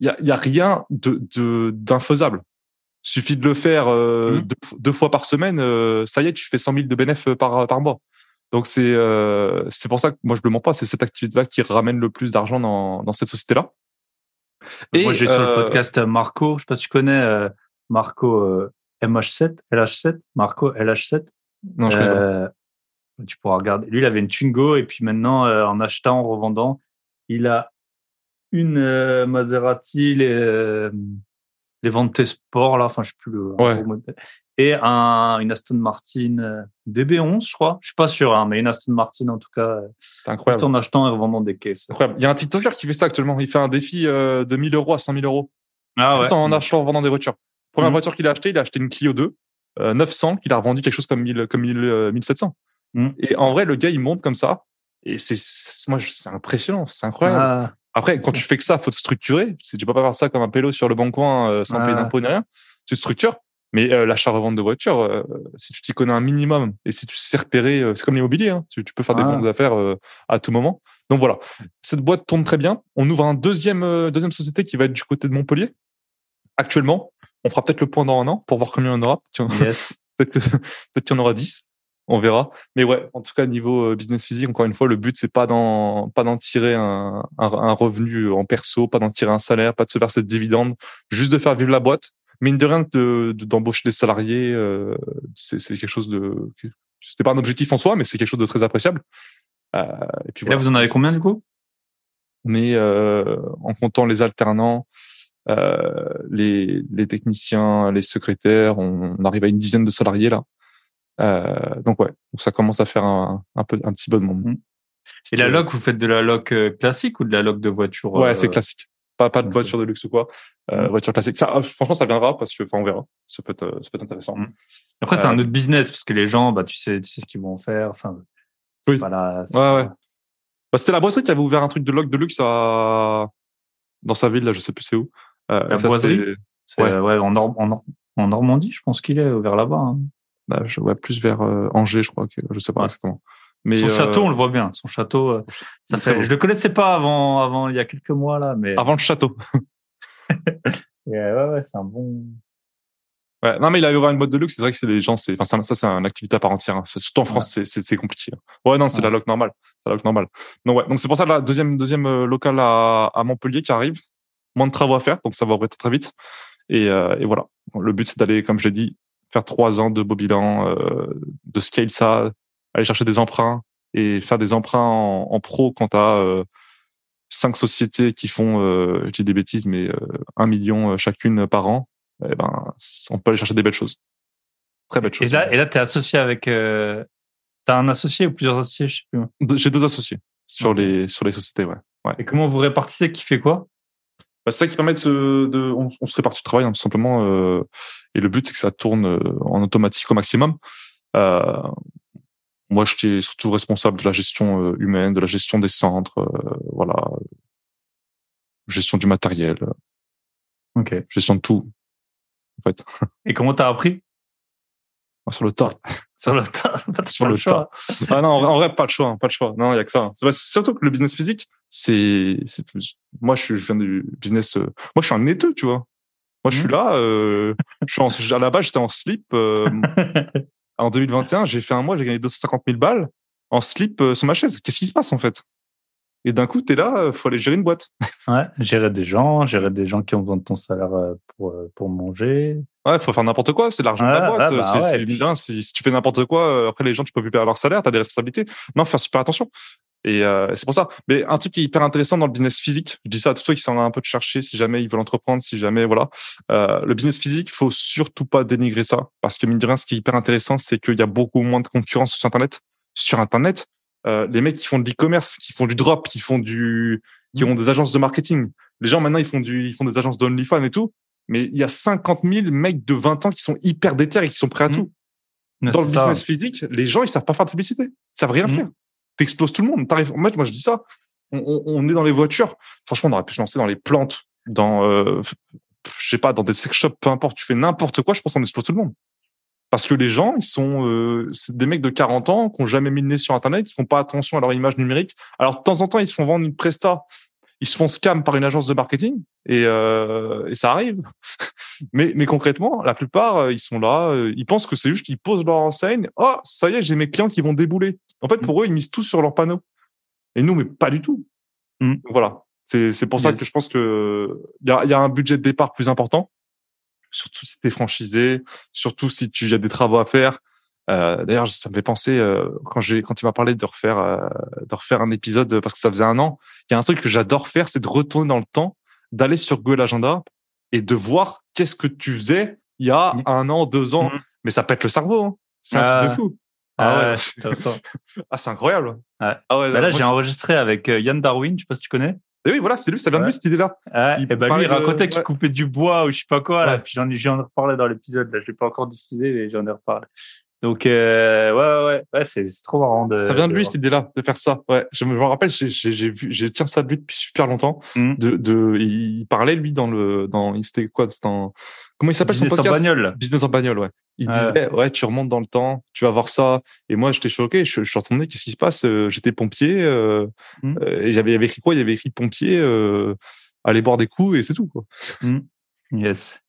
C: il y a, y a rien de de- d'infaisable. Suffit de le faire euh,
B: Mhm.
C: deux, deux fois par semaine, euh, ça y est, tu fais 100 000 de bénéfices par par mois. Donc c'est euh, c'est pour ça que moi je le mens pas, c'est cette activité-là qui ramène le plus d'argent dans dans cette société-là.
B: Moi, j'ai sur le
C: euh,
B: podcast euh, Marco. Je sais pas si tu connais euh, Marco euh, MH7, LH7, Marco LH7.
C: Non, je connais pas.
B: Tu pourras regarder. Lui, il avait une Twingo et puis maintenant, en achetant, en revendant, il a une euh, Maserati, les, euh, les ventes sport là, enfin je sais plus le
C: Ouais.
B: modèle. Et un une Aston Martin euh, DB11 je crois, je suis pas sûr hein, mais une Aston Martin en tout cas, euh,
C: C'est incroyable.
B: juste en achetant et revendant des caisses.
C: incroyable. Il y a un TikToker qui fait ça actuellement. Il fait un défi euh, de 1000 euros à 100 000 euros.
B: Ah
C: Tout en achetant, en vendant des voitures. Première
B: Mhm.
C: voiture qu'il a acheté, il a acheté une Clio 2, euh, 900, qu'il a revendu quelque chose comme 1000, comme 1000, euh, 1700.
B: Mhm.
C: Et en vrai, le gars, il monte comme ça. Et c'est, moi, c'est impressionnant. C'est incroyable.
B: Ah,
C: Après, quand tu fais que ça, faut te structurer. Tu peux pas faire ça comme un pélo sur le bon coin euh, sans
B: Ouais.
C: payer d'impôts ni rien. Tu te structures. Mais euh, l'achat-revente de voitures, euh, si tu t'y connais un minimum et si tu sais repérer, euh, c'est comme l'immobilier, hein, tu, tu peux faire des
B: Ouais.
C: bonnes affaires euh, à tout moment. Donc voilà, cette boîte tourne très bien. On ouvre un deuxième euh, deuxième société qui va être du côté de Montpellier. Actuellement, on fera peut-être le point dans un an pour voir combien en aura.
B: Yes. [laughs]
C: Peut-être qu'il y en aura 10. On verra. Mais ouais, en tout cas, niveau business physique, encore une fois, le but, c'est pas d'en, pas d'en tirer un, un, un revenu en perso, pas d'en tirer un salaire, pas de se verser de dividendes, juste de faire vivre la boîte. Mine de rien, de, de- d'embaucher des salariés, euh, c'est, quelque chose de, c'était pas un objectif en soi, mais c'est quelque chose de très appréciable. Euh, et puis
B: Et là
C: voilà.
B: vous en avez combien du coup?
C: On est, euh, en comptant les alternants, les, les techniciens, les secrétaires, on, on arrive à une dizaine de salariés là. Donc ouais, donc ça commence à faire un, un peu un petit de monde.
B: Mm. Et la loc, vous faites de la loc classique ou de la loc de voiture
C: Ouais, c'est classique. Pas pas de voiture de luxe ou quoi. Euh,
B: Mm.
C: Voiture classique. Ça, euh, franchement, ça viendra parce que, enfin, on verra. Ça peut être, euh, ça peut être intéressant.
B: Mm. Après, c'est un autre business parce que les gens, bah, tu sais, tu sais ce qu'ils vont faire. Enfin,
C: Oui.
B: pas
C: Ouais,
B: pas-
C: ouais. Bah, c'était la brasserie qui avait ouvert un truc de loc de luxe à dans sa ville là, je sais plus c'est où. Euh,
B: La
C: ça,
B: boiserie
C: Ouais.
B: ouais, en, Nor- en, Nor- en Normandie, je pense qu'il est ouvert là-bas. hein.
C: bah, je, ouais, plus vers Angers, je crois que je sais pas
B: Ouais.
C: exactement. Mais
B: Son
C: euh,
B: château, on le voit bien. Son château, euh, ça fait. Je le connaissais pas avant, avant il y a quelques mois là, mais
C: avant le château. [laughs]
B: Euh, ouais, ouais, c'est un bon.
C: Ouais, non, mais il avait ouvert une boîte de luxe. C'est vrai que c'est les gens, c'est, enfin, ça, c'est une activité à part entière. hein. Surtout en France, c'est, c'est, compliqué. hein. Ouais, non, c'est
B: Ouais.
C: la loc normale. C'est la loc normale. Donc, ouais. Donc, c'est pour ça, la deuxième, deuxième euh, local à, à Montpellier qui arrive. Moins de travaux à faire. Donc, ça va ouvrir très, très vite. Et, euh, et voilà. Le but, c'est d'aller, comme je l'ai dit, faire trois ans de beau bilan, euh, de scale ça, aller chercher des emprunts et faire des emprunts en, en pro quand t'as, euh, cinq sociétés qui font, euh, je dis des bêtises, mais, euh, un million chacune par an. Eh ben, on peut aller chercher des belles choses. Très belles
B: Et
C: choses.
B: là, et là, t'es associé avec. Euh... T'as un associé ou plusieurs associés, je sais plus.
C: J'ai deux associés sur les sur les sociétés, ouais. ouais.
B: Et comment vous répartissez Qui fait quoi?
C: Bah, c'est ça qui permet de, se, de on, on se répartit le travail hein, tout simplement. euh, et le but c'est que ça tourne en automatique au maximum. Euh, moi, j'étais surtout responsable de la gestion euh, humaine, de la gestion des centres, euh, voilà, gestion du matériel, euh,
B: Ok.
C: gestion de tout. En fait,
B: Et comment t'as appris?
C: Sur le tas. [laughs]
B: sur le tas Pas
C: Sur le
B: choix.
C: Ah non, en vrai, pas de choix, hein, pas de choix. Non, il y a que ça. hein. C'est surtout que le business physique, c'est, c'est plus. Moi, je, suis- je viens du business. euh, Moi, je suis un netteux, tu vois. Moi, je suis
B: Mhm.
C: là. Euh, je suis en, à la base, j'étais en slip. euh, [laughs] en 2021, j'ai fait un mois, j'ai gagné 250 000 balles en slip euh, sur ma chaise. Qu'est-ce qui se passe en fait? Et d'un coup, t'es là, euh, faut aller gérer une boîte. [laughs]
B: Ouais, gérer des gens, gérer des gens qui ont besoin de ton salaire euh, pour, pour manger.
C: Ouais, faut faire n'importe quoi. C'est l'argent de la boîte.
B: ouais, bah ouais.
C: Si, si tu fais n'importe quoi, après les gens, tu peux plus payer leur salaire. T'as des responsabilités. Non, faut faire super attention. Et euh, c'est pour ça. Mais un truc qui est hyper intéressant dans le business physique, je dis ça à tous ceux qui sont un peu de chercher, si jamais ils veulent entreprendre, si jamais voilà, euh, le business physique, faut surtout pas dénigrer ça, parce que mine de rien, ce qui est hyper intéressant, c'est qu'il y a beaucoup moins de concurrence sur Internet. Sur Internet, euh, les mecs qui font de l'e-commerce, qui font du drop, qui font du, qui ont des agences de marketing. Les gens maintenant, ils font du, ils font des agences d'OnlyFans et tout. Mais il y a 50 000 mecs de 20 ans qui sont hyper déter et qui sont prêts à
B: Mhm.
C: tout. Dans le
B: ça.
C: business physique, les gens, ils savent pas faire de publicité. Ils savent rien
B: Mhm.
C: faire. T'exploses tout le monde. T'arrives, en fait, moi, je dis ça. On, est dans les voitures. Franchement, on aurait pu se lancer dans les plantes, dans, euh, je sais pas, dans des sex shops, peu importe. Tu fais n'importe quoi, je pense qu'on explose tout le monde. Parce que les gens, ils sont, euh, des mecs de 40 ans qui ont jamais mis le nez sur Internet, qui font pas attention à leur image numérique. Alors, de temps en temps, ils se font vendre une presta. Ils se font scam par une agence de marketing et, euh, et ça arrive. [laughs] mais, mais concrètement, la plupart, euh, ils sont là, euh, ils pensent que c'est juste qu'ils posent leur enseigne. Oh, ça y est, j'ai mes clients qui vont débouler. En fait, pour eux, ils misent tout sur leur panneau. Et nous, mais pas du tout.
B: Mm.
C: Voilà. C'est, c'est pour ça que je pense que il y a, il y a un budget de départ plus important. Surtout si t'es franchisé, surtout si tu y a des travaux à faire. Euh, D'ailleurs, ça me fait penser euh, quand j'ai quand tu m'as parlé de refaire euh, de refaire un épisode parce que ça faisait un an. Il y a un truc que j'adore faire, c'est de retourner dans le temps, d'aller sur Google Agenda et de voir qu'est-ce que tu faisais il y a
B: Mm.
C: un an, deux ans.
B: Mhm.
C: Mais ça pète le cerveau. hein. C'est un
B: Ah.
C: truc de fou.
B: Ah
C: Ah
B: ouais. [laughs]
C: Ah, c'est incroyable.
B: Ouais.
C: Ah ouais,
B: Bah là, j'ai enregistré avec euh, Yann Darwin, je sais pas si tu connais.
C: Et oui, voilà, c'est lui, ça vient de lui cette idée-là. Il
B: et bah lui, il
C: de-
B: racontait qu'il
C: ouais.
B: coupait du bois ou je sais pas quoi. Là.
C: Ouais.
B: Puis j'en ai, j'en ai reparlé dans l'épisode. Là, je l'ai pas encore diffusé, mais j'en ai reparlé. Donc euh, ouais, ouais, ouais, c'est trop marrant de.
C: ça vient de lui cette idée-là, de faire ça. Ouais, je me, je me rappelle, j'ai- j'ai j'ai vu, j'ai tiens ça de lui depuis super longtemps.
B: Mhm.
C: De, de, il parlait lui dans le, dans, c'était quoi, c'était dans, comment il s'appelle son
B: Business en
C: podcast?
B: bagnole.
C: Business en bagnole, ouais. Il disait, ouais, tu remontes dans le temps, tu vas voir ça. Et moi, j'étais choqué. Je, je suis retourné, qu'est-ce qui se passe? Euh, J'étais pompier. Euh,
B: Mhm.
C: euh, et j'avais il y avait écrit quoi? Il y avait écrit pompier, euh, aller boire des coups et c'est tout. Quoi.
B: Yes.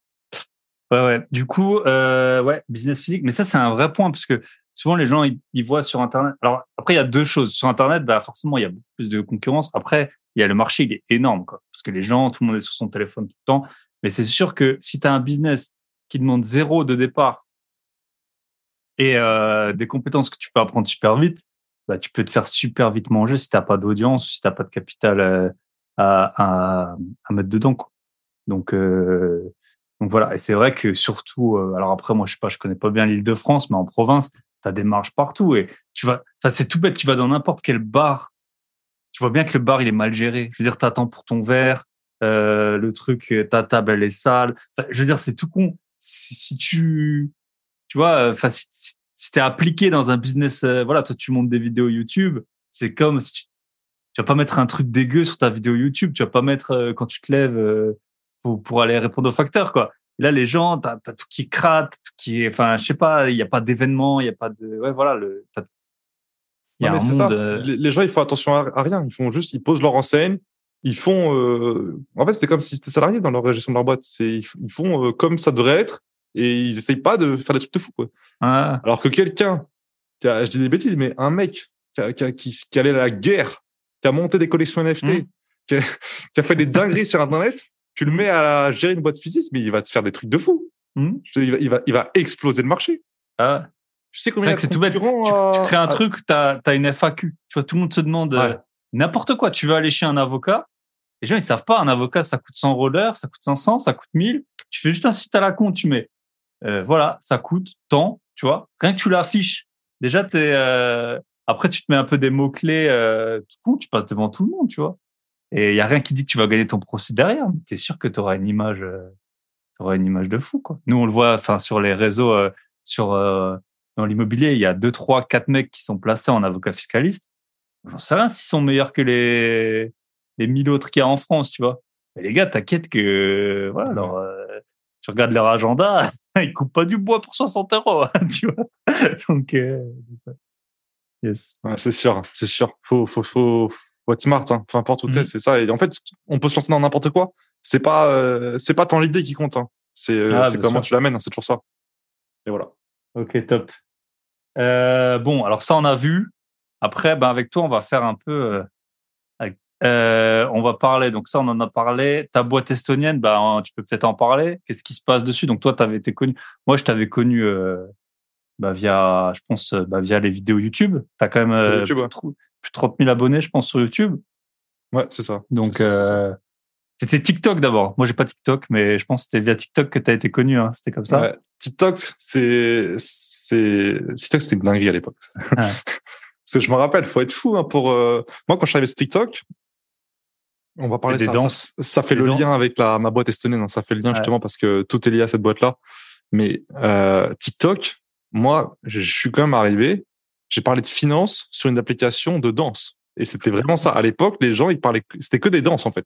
B: Ouais, ouais. Du coup, euh, ouais, business physique. Mais ça, c'est un vrai point parce que souvent les gens ils, voient sur Internet. Alors après, il y a deux choses. Sur Internet, bah forcément, il y a beaucoup plus de concurrence. Après, il y a le marché, il est énorme, quoi. Parce que les gens, tout le monde est sur son téléphone tout le temps. Mais c'est sûr que si tu as un business qui demande zéro de départ et euh, des compétences que tu peux apprendre super vite, bah, tu peux te faire super vite manger si t'as pas d'audience, si t'as pas de capital euh, à, mettre dedans. Quoi. Donc, donc voilà. Et c'est vrai que surtout, euh, alors après, moi, je sais pas, je connais pas bien l'île de France, mais en province, tu as des marges partout et tu vas, c'est tout bête, tu vas dans n'importe quel bar, tu vois bien que le bar, il est mal géré. Je veux dire, t'attends pour ton verre, euh, le truc, ta table, elle est sale. Je veux dire, c'est tout con. Si, tu, tu vois, enfin, si, t'es appliqué dans un business, euh, voilà, toi, tu montes des vidéos YouTube, c'est comme si tu, tu vas pas mettre un truc dégueu sur ta vidéo YouTube, tu vas pas mettre euh, quand tu te lèves euh, pour, pour aller répondre aux facteurs, quoi. Et là, les gens, t'as as tout qui crate, tout qui est, enfin, je sais pas, il y a pas d'événement, il y a pas de, ouais, voilà, le, y a un
C: c'est
B: monde.
C: ça.
B: euh,
C: Les, gens, ils font attention à, à rien. Ils font juste, ils posent leur enseigne. Ils font. euh, En fait, c'est comme si c'était salarié dans leur gestion de leur boîte. C'est ils, font euh, comme ça devrait être et ils essayent pas de faire des trucs de fou. Quoi.
B: ah,
C: Alors que quelqu'un, je dis des bêtises, mais un mec qui, a, qui, a- qui, qui allait à la guerre, qui a monté des collections NFT, qui, a, qui a fait des dingueries sur Internet, tu le mets à la- gérer une boîte physique, mais il va te faire des trucs de fou. dis, Il va, il va, il va exploser le marché.
B: ah.
C: Je sais combien
B: c'est tout bête. Tu, tu crées un truc, tu as, une FAQ. Tu vois, tout le monde se demande euh,
C: Ouais.
B: n'importe quoi. Tu veux aller chez un avocat. Les gens, ils savent pas. Un avocat, ça coûte 100 rollers, ça coûte 500, ça coûte 1000. Tu fais juste un site à la con, tu mets, euh, voilà, ça coûte tant, tu vois. Rien que tu l'affiches. Déjà, t'es, euh, après, tu te mets un peu des mots-clés, euh, tout con, tu passes devant tout le monde, tu vois. Et il y a rien qui dit que tu vas gagner ton procès derrière. Tu es sûr que tu auras une image, euh, une image de fou, quoi. Nous, on le voit, enfin, sur les réseaux, euh, sur, euh, dans l'immobilier, il y a deux, trois, quatre mecs qui sont placés en avocat fiscaliste. J'en sais rien s'ils sont meilleurs que les, les mille autres qu'il y a en France, tu vois. Mais les gars, t'inquiète que, voilà, alors, euh, tu regardes leur agenda, [laughs] ils coupent pas du bois pour 60 euros, hein, [laughs] tu vois. Donc, yes.
C: Ouais, c'est sûr, c'est sûr. Faut, faut, faut, être smart, hein. peu importe où t'es,
B: Mhm.
C: c'est ça. Et en fait, on peut se lancer dans n'importe quoi. C'est pas, euh, c'est pas tant l'idée qui compte. Hein. C'est, euh,
B: Ah,
C: comment
B: sûr.
C: tu l'amènes. hein, C'est toujours ça. Et voilà.
B: Ok, top. Euh, bon, alors ça, on a vu. Après, ben, avec toi, on va faire un peu. euh, on va parler. Donc, ça, on en a parlé. Ta boîte estonienne, ben, tu peux peut-être en parler. Qu'est-ce qui se passe dessus? Donc, toi, tu avais été connu. Moi, je t'avais connu euh, bah, via, je pense, bah, via les vidéos YouTube. Tu as quand même
C: YouTube, ouais.
B: Plus, de- plus de 30 000 abonnés, je pense, sur YouTube.
C: Ouais, c'est ça.
B: Donc, euh, c'était TikTok d'abord. Moi, j'ai pas TikTok, mais je pense que c'était via TikTok que tu as été connu. Hein. C'était comme ça.
C: Ouais. TikTok, c'est, c'est, TikTok, c'était une dinguerie à l'époque. [laughs] Parce que je me rappelle, faut être fou hein, pour. euh, Moi, quand je suis arrivé sur TikTok, on va parler
B: des
C: ça,
B: danses.
C: Ça, ça fait
B: Des
C: le
B: danses.
C: lien avec la ma boîte estonienne. hein, ça fait le lien
B: Ouais.
C: justement parce que tout est lié à cette boîte-là. Mais euh, TikTok, moi, je suis quand même arrivé. J'ai parlé de finance sur une application de danse. Et c'était vraiment ça. À l'époque, les gens, ils parlaient, c'était que des danses en fait.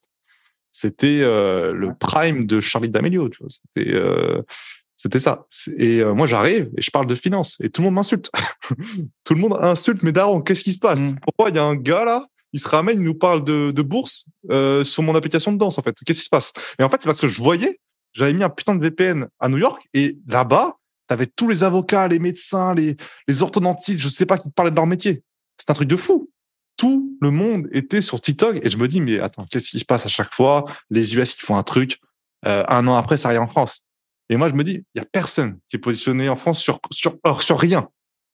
C: C'était euh, le prime de Charlie D'Amelio. Tu vois. C'était, euh, c'était ça. Et euh, moi, j'arrive et je parle de finance et tout le monde m'insulte. [laughs] tout le monde insulte mes darons. Qu'est-ce qui se passe?
B: Mm.
C: Pourquoi il y a un gars là Il se ramène, il nous parle de, de bourse sur mon application de danse en fait? Qu'est-ce qui se passe? Et en fait, c'est parce que je voyais, j'avais mis un putain de VPN à New York et là-bas, t'avais tous les avocats, les médecins, les, les orthodontistes, je sais pas, qui te parlaient de leur métier. C'est un truc de fou. Tout le monde était sur TikTok et je me dis mais attends, qu'est-ce qui se passe à chaque fois? Les US qui font un truc, euh, un an après ça arrive en France. Et moi je me dis il y a personne qui est positionné en France sur sur sur rien,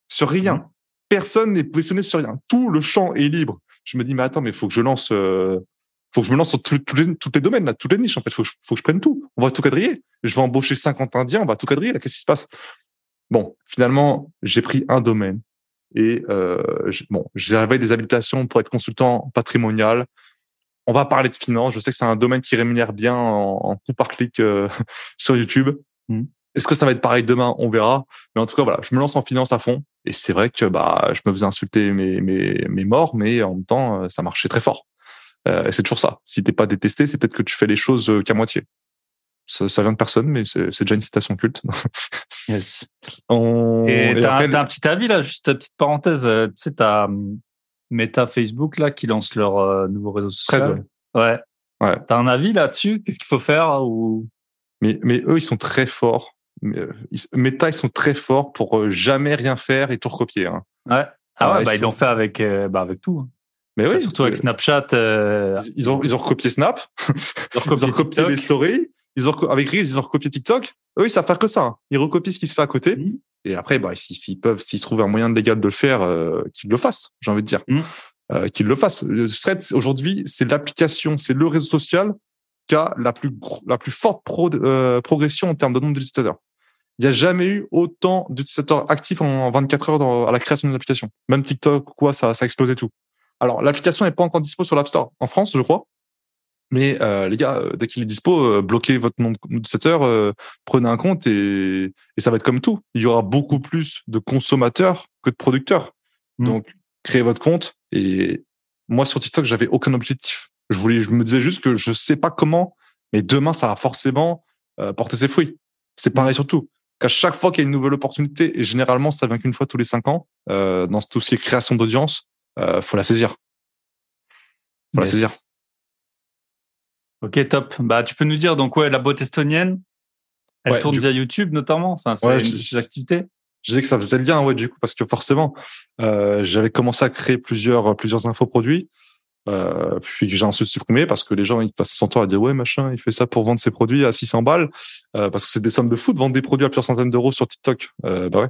C: sur rien.
B: Mhm.
C: Personne n'est positionné sur rien. Tout le champ est libre. Je me dis mais attends mais faut que je lance, euh, faut que je me lance sur tous les, toutes les domaines, là, toutes les niches. En fait, faut que, je, faut que je prenne tout. On va tout quadriller. Je vais embaucher 50 Indiens, on va tout quadriller. Là, qu'est-ce qui se passe? Bon, finalement, j'ai pris un domaine et euh, bon, j'avais des habilitations pour être consultant patrimonial. On va parler de finance. Je sais que c'est un domaine qui rémunère bien en, en coup par clic euh, [laughs] sur YouTube.
B: Mmh.
C: Est-ce que ça va être pareil demain? On verra. Mais en tout cas, voilà, je me lance en finance à fond. Et c'est vrai que bah, je me faisais insulter mes, mes, mes morts, mais en même temps, euh, ça marchait très fort. Euh, c'est toujours ça. Si t'es pas détesté, c'est peut-être que tu fais les choses euh, qu'à moitié. Ça, ça vient de personne, mais c'est déjà une citation culte. [laughs]
B: Yes.
C: On-
B: Et t'as
C: après,
B: un, petit avis là, juste une petite parenthèse. euh, Tu sais, t'as hum, Meta Facebook là qui lance leur euh, nouveau réseau social.
C: Thread,
B: Ouais.
C: Ouais.
B: T'as un avis là-dessus? Qu'est-ce qu'il faut faire ou?
C: Mais, mais eux, ils sont très forts. Euh, Meta, ils sont très forts pour euh, jamais rien faire et tout recopier. Hein.
B: Ouais. Ah
C: Ouais,
B: bah,
C: ils
B: ils l'ont fait avec, euh, bah, avec tout.
C: Mais oui,
B: Surtout avec Snapchat. euh,
C: ils ont, ils ont recopié Snap, [laughs]
B: ils ont
C: ils ont recopié les stories, ils ont avec Reels, ils ont recopié TikTok. Eux, ils savent faire que ça. hein. Ils recopient ce qui se fait à côté.
B: Mhm.
C: Et après, bah, s'ils peuvent, s'ils trouvent un moyen légal de le faire, euh, qu'ils le fassent. J'ai envie de dire,
B: Mhm.
C: euh, qu'ils le fassent. Le Thread aujourd'hui, c'est l'application, c'est le réseau social qui a la plus la plus forte pro- euh, progression en termes de nombre d'utilisateurs. Il n'y a jamais eu autant d'utilisateurs actifs en 24 heures dans- à la création d'une application. Même TikTok quoi, ça, ça a explosé tout. Alors, l'application n'est pas encore dispo sur l'App Store en France, je crois. Mais euh, les gars, euh, dès qu'il est dispo, euh, bloquez votre nom d'utilisateur, euh, prenez un compte et, et ça va être comme tout. Il y aura beaucoup plus de consommateurs que de producteurs.
B: Mm.
C: Donc, créez votre compte. Et moi, sur TikTok, j'avais aucun objectif. Je voulais, je me disais juste que je sais pas comment, mais demain, ça va forcément euh, porter ses fruits. C'est pareil surtout. Qu'à chaque fois qu'il y a une nouvelle opportunité, et généralement, ça vient qu'une fois tous les cinq ans, euh, dans tout ce qui est création d'audience, euh, faut la saisir. Faut la saisir.
B: Ok, top. Bah, tu peux nous dire, donc, ouais, la boîte estonienne, elle
C: Ouais,
B: tourne via YouTube notamment? Enfin, c'est
C: Ouais,
B: une
C: je-
B: activités.
C: Je disais que ça faisait le lien, ouais, du coup, parce que forcément, euh, j'avais commencé à créer plusieurs, plusieurs infoproduits, euh, puis j'ai ensuite supprimé parce que les gens, ils passaient son temps à dire, ouais, machin, il fait ça pour vendre ses produits à 600 balles, euh, parce que c'est des sommes de fou de vendre des produits à plusieurs centaines d'euros sur TikTok. Euh, bah ouais.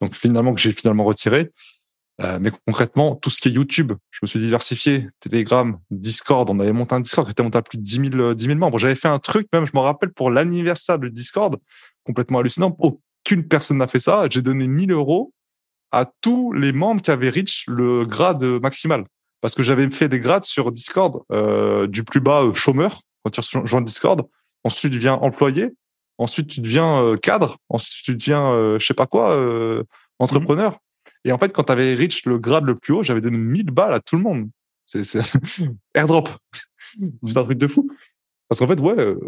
C: Donc, finalement, que j'ai finalement retiré. Euh, mais concrètement, tout ce qui est YouTube, je me suis diversifié. Telegram, Discord, on avait monté un Discord qui était monté à plus de 10 000, euh, 10 000 membres. J'avais fait un truc, même, je me rappelle, pour l'anniversaire du Discord, complètement hallucinant. Aucune personne n'a fait ça. J'ai donné 1000 euros à tous les membres qui avaient reach le grade maximal. Parce que j'avais fait des grades sur Discord, euh, du plus bas euh, chômeur, quand tu rejoins Discord. Ensuite, tu deviens employé. Ensuite, tu deviens cadre. Ensuite, tu deviens, euh, je sais pas quoi, euh, entrepreneur. Et en fait, quand tu avais reach le grade le plus haut, j'avais donné 1000 balles à tout le monde. C'est [laughs] airdrop. C'est un truc de fou. Parce qu'en fait, ouais, euh,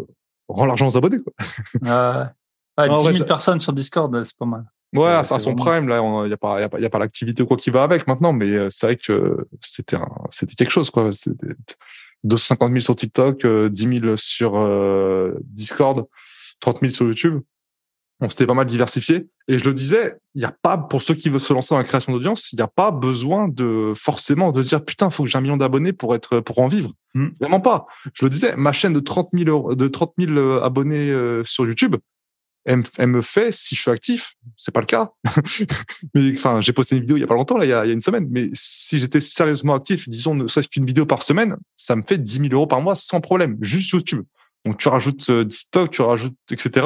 C: on rend l'argent aux abonnés. Quoi.
B: Euh, ouais,
C: Non,
B: 10 000
C: ouais, je-
B: personnes sur Discord, c'est pas mal.
C: Ouais, à son
B: vraiment-
C: prime, là, il n'y a pas, y a pas, y a pas l'activité ou quoi qui va avec maintenant, mais euh, c'est vrai que c'était quelque chose, quoi. C'était 250 000 sur TikTok, euh, 10 000 sur euh, Discord, 30 000 sur YouTube. On s'était pas mal diversifié. Et je le disais, il n'y a pas, pour ceux qui veulent se lancer dans la création d'audience, il n'y a pas besoin de forcément de dire, putain, faut que j'ai un million d'abonnés pour être, pour en vivre.
B: Mm.
C: Vraiment pas. Je le disais, ma chaîne de 30 000, euros- de 30 000 euh, abonnés euh, sur YouTube, elle, me- elle me fait, si je suis actif, c'est pas le cas. [laughs] mais enfin, j'ai posté une vidéo il y a pas longtemps, là, il y a, il y a une semaine. Mais si j'étais sérieusement actif, disons, ne serait-ce qu'une vidéo par semaine, ça me fait 10 000 euros par mois sans problème, juste YouTube. Donc tu rajoutes euh, TikTok, tu rajoutes, etc.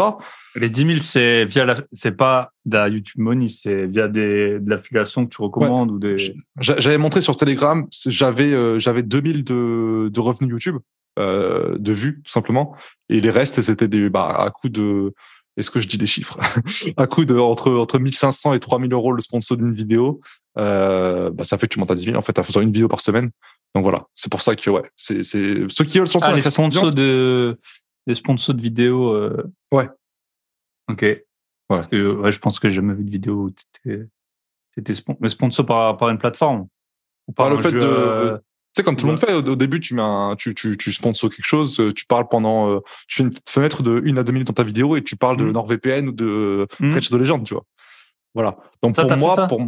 B: Les 10 000, c'est via la, c'est pas de la YouTube Money, c'est via des, de l'affiliation que tu recommandes ou des.
C: J'a- J'avais montré sur Telegram, j'avais euh, j'avais 2000 de, de revenus YouTube, euh, de vues tout simplement, et les restes c'était des bah, à coup de est-ce que je dis des chiffres? [laughs] À coup de entre entre 1500 et 3000 euros le sponsor d'une vidéo, euh, bah, ça fait que tu montes à 10 000 en fait en faisant une vidéo par semaine. Donc voilà, c'est pour ça que ouais, c'est c'est ceux qui veulent se lancer
B: Ah, les sponsors de, les sponsors de vidéos. euh,
C: Ouais.
B: Ok. Parce que, ouais, je pense que j'ai jamais vu de vidéo où t'étais, t'étais spon- sponsor par, par une plateforme? Ou
C: Par le
B: un
C: fait
B: jeu,
C: de-
B: euh,
C: Tu sais, comme tout le
B: Ouais.
C: monde fait, au, au début, tu mets un, tu, tu, tu sponsors quelque chose, euh, tu parles pendant, euh, tu fais une petite fenêtre de une à deux minutes dans ta vidéo et tu parles de
B: Mhm.
C: NordVPN ou de
B: Mhm.
C: French de légende, tu vois. Voilà. Donc
B: Ça,
C: pour moi, pour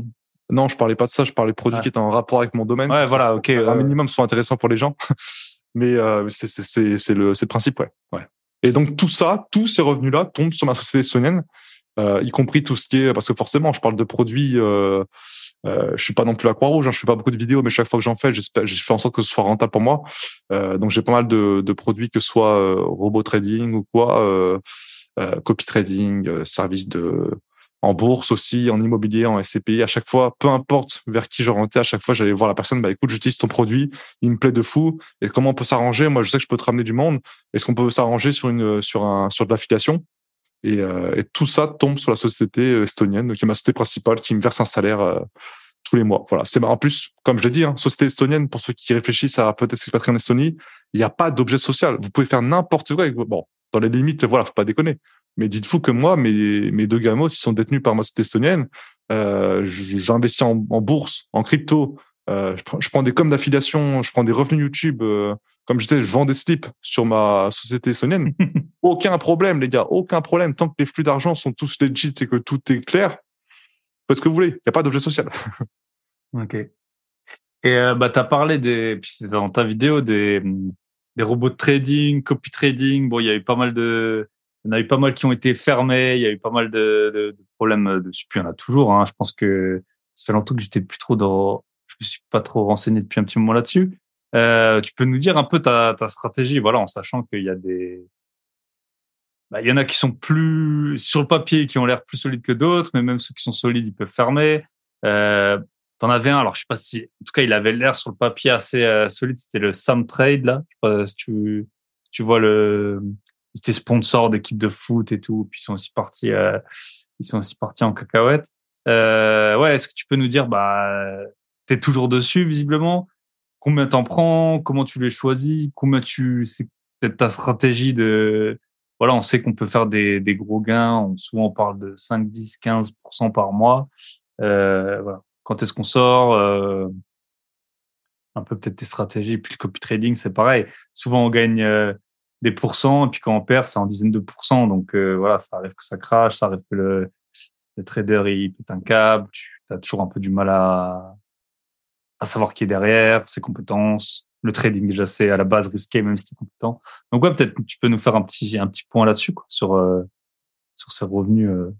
C: non, je parlais pas de ça, je parlais de produits
B: Ouais.
C: qui étaient en rapport avec mon domaine.
B: Ouais,
C: ça,
B: voilà, ok,
C: Un
B: ouais.
C: minimum soit intéressant pour les gens, [laughs] mais euh, c'est c'est c'est c'est le c'est le principe, ouais. ouais. Et donc tout ça, tous ces revenus là tombent sur ma société estonienne, euh, y compris tout ce qui est parce que forcément, je parle de produits. Euh, je suis pas non plus à Croix-Rouge, hein, je fais pas beaucoup de vidéos, mais chaque fois que j'en fais, j'espère, je fais en sorte que ce soit rentable pour moi. Euh, donc j'ai pas mal de, de, produits, que ce soit euh, robot trading ou quoi, euh, euh copy trading, euh, service de en bourse aussi, en immobilier, en SCPI. À chaque fois, peu importe vers qui j'orientais, à chaque fois, j'allais voir la personne. Bah écoute, j'utilise ton produit, il me plaît de fou. Et comment on peut s'arranger? Moi, je sais que je peux te ramener du monde. Est-ce qu'on peut s'arranger sur une sur un sur de l'affiliation? Et, euh, et, tout ça tombe sur la société euh, estonienne, qui est ma société principale, qui me verse un salaire euh, tous les mois. Voilà. C'est en plus, comme je l'ai dit, hein, société estonienne pour ceux qui réfléchissent à peut-être s'expatrier en Estonie, il n'y a pas d'objet social. Vous pouvez faire n'importe quoi. Bon, dans les limites, voilà, faut pas déconner. Mais dites-vous que moi, mes, deux gamos, ils sont détenus par ma société estonienne. Euh, J'investis en, en, bourse, en crypto. Euh, je, prends, je, prends, des coms d'affiliation, je prends des revenus YouTube. Euh, comme je disais, je vends des slips sur ma société estonienne. [laughs] aucun problème, les gars, aucun problème. Tant que les flux d'argent sont tous legit et que tout est clair, faites ce que vous voulez. Il n'y a pas d'objet social. [laughs]
B: ok. Et euh, bah, tu as parlé des, dans ta vidéo, des, des robots de trading, copy trading. Bon, il y a eu pas mal de, il y en a eu pas mal qui ont été fermés. Il y a eu pas mal de, de, de problèmes dessus. Il y en a toujours. Hein. Je pense que ça fait longtemps que j'étais plus trop dans, je me suis pas trop renseigné depuis un petit moment là-dessus. Euh, tu peux nous dire un peu ta, ta stratégie, voilà, en sachant qu'il y a des, bah, y en a qui sont plus sur le papier, qui ont l'air plus solides que d'autres, mais même ceux qui sont solides, ils peuvent fermer. Euh, T'en avais un, alors je sais pas si, en tout cas, il avait l'air sur le papier assez euh, solide. C'était le Sam Trade là. Je sais pas si tu, tu vois le, c'était sponsor d'équipe de foot et tout. Puis ils sont aussi partis, euh, ils sont aussi partis en cacahuète. Euh, ouais, est-ce que tu peux nous dire, bah, t'es toujours dessus visiblement? Combien t'en prends, comment tu les choisis, combien tu, c'est peut-être ta stratégie de, voilà, on sait qu'on peut faire des, des gros gains, on, souvent on parle de 5, 10, 15% par mois. Euh, voilà. Quand est-ce qu'on sort euh, Un peu peut-être tes stratégies. Puis le copy trading, c'est pareil. Souvent on gagne euh, des pourcents, et puis quand on perd, c'est en dizaines de pourcents. Donc euh, voilà, ça arrive que ça crache, ça arrive que le, le trader il pète un câble, tu as toujours un peu du mal à, à savoir qui est derrière, ses compétences. Le trading, déjà, c'est à la base risqué, même si tu es compétent. Donc, ouais, peut-être que tu peux nous faire un petit, un point là-dessus, sur, euh, sur ces revenus euh,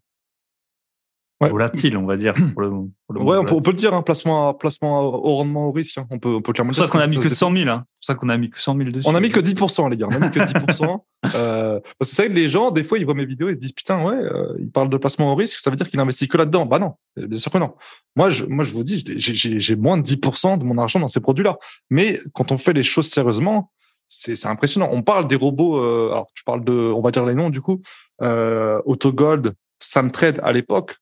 B: ouais. volatile, on va dire. [clears throat] Pour le,
C: pour le ouais, on peut, on peut, le dire, hein, placement, placement au rendement au risque. Hein. On peut, on peut
B: clairement. C'est pour ça qu'on a mis que 100 000. Hein. C'est pour ça qu'on a mis que 100 000 dessus.
C: On a mis que 10%, les gars. On a mis que 10%. [laughs] euh, parce que que les gens, des fois, ils voient mes vidéos, ils se disent, putain, ouais, euh, il parle de placement au risque, ça veut dire qu'il investit que là-dedans. Bah non, bien sûr que non. Moi, je, moi, je vous dis, j'ai moins de 10% de mon argent dans ces produits-là. Mais quand on fait les choses sérieusement, c'est impressionnant. On parle des robots, euh, alors tu parles de, on va dire les noms du coup, euh, Autogold, Samtrade à l'époque,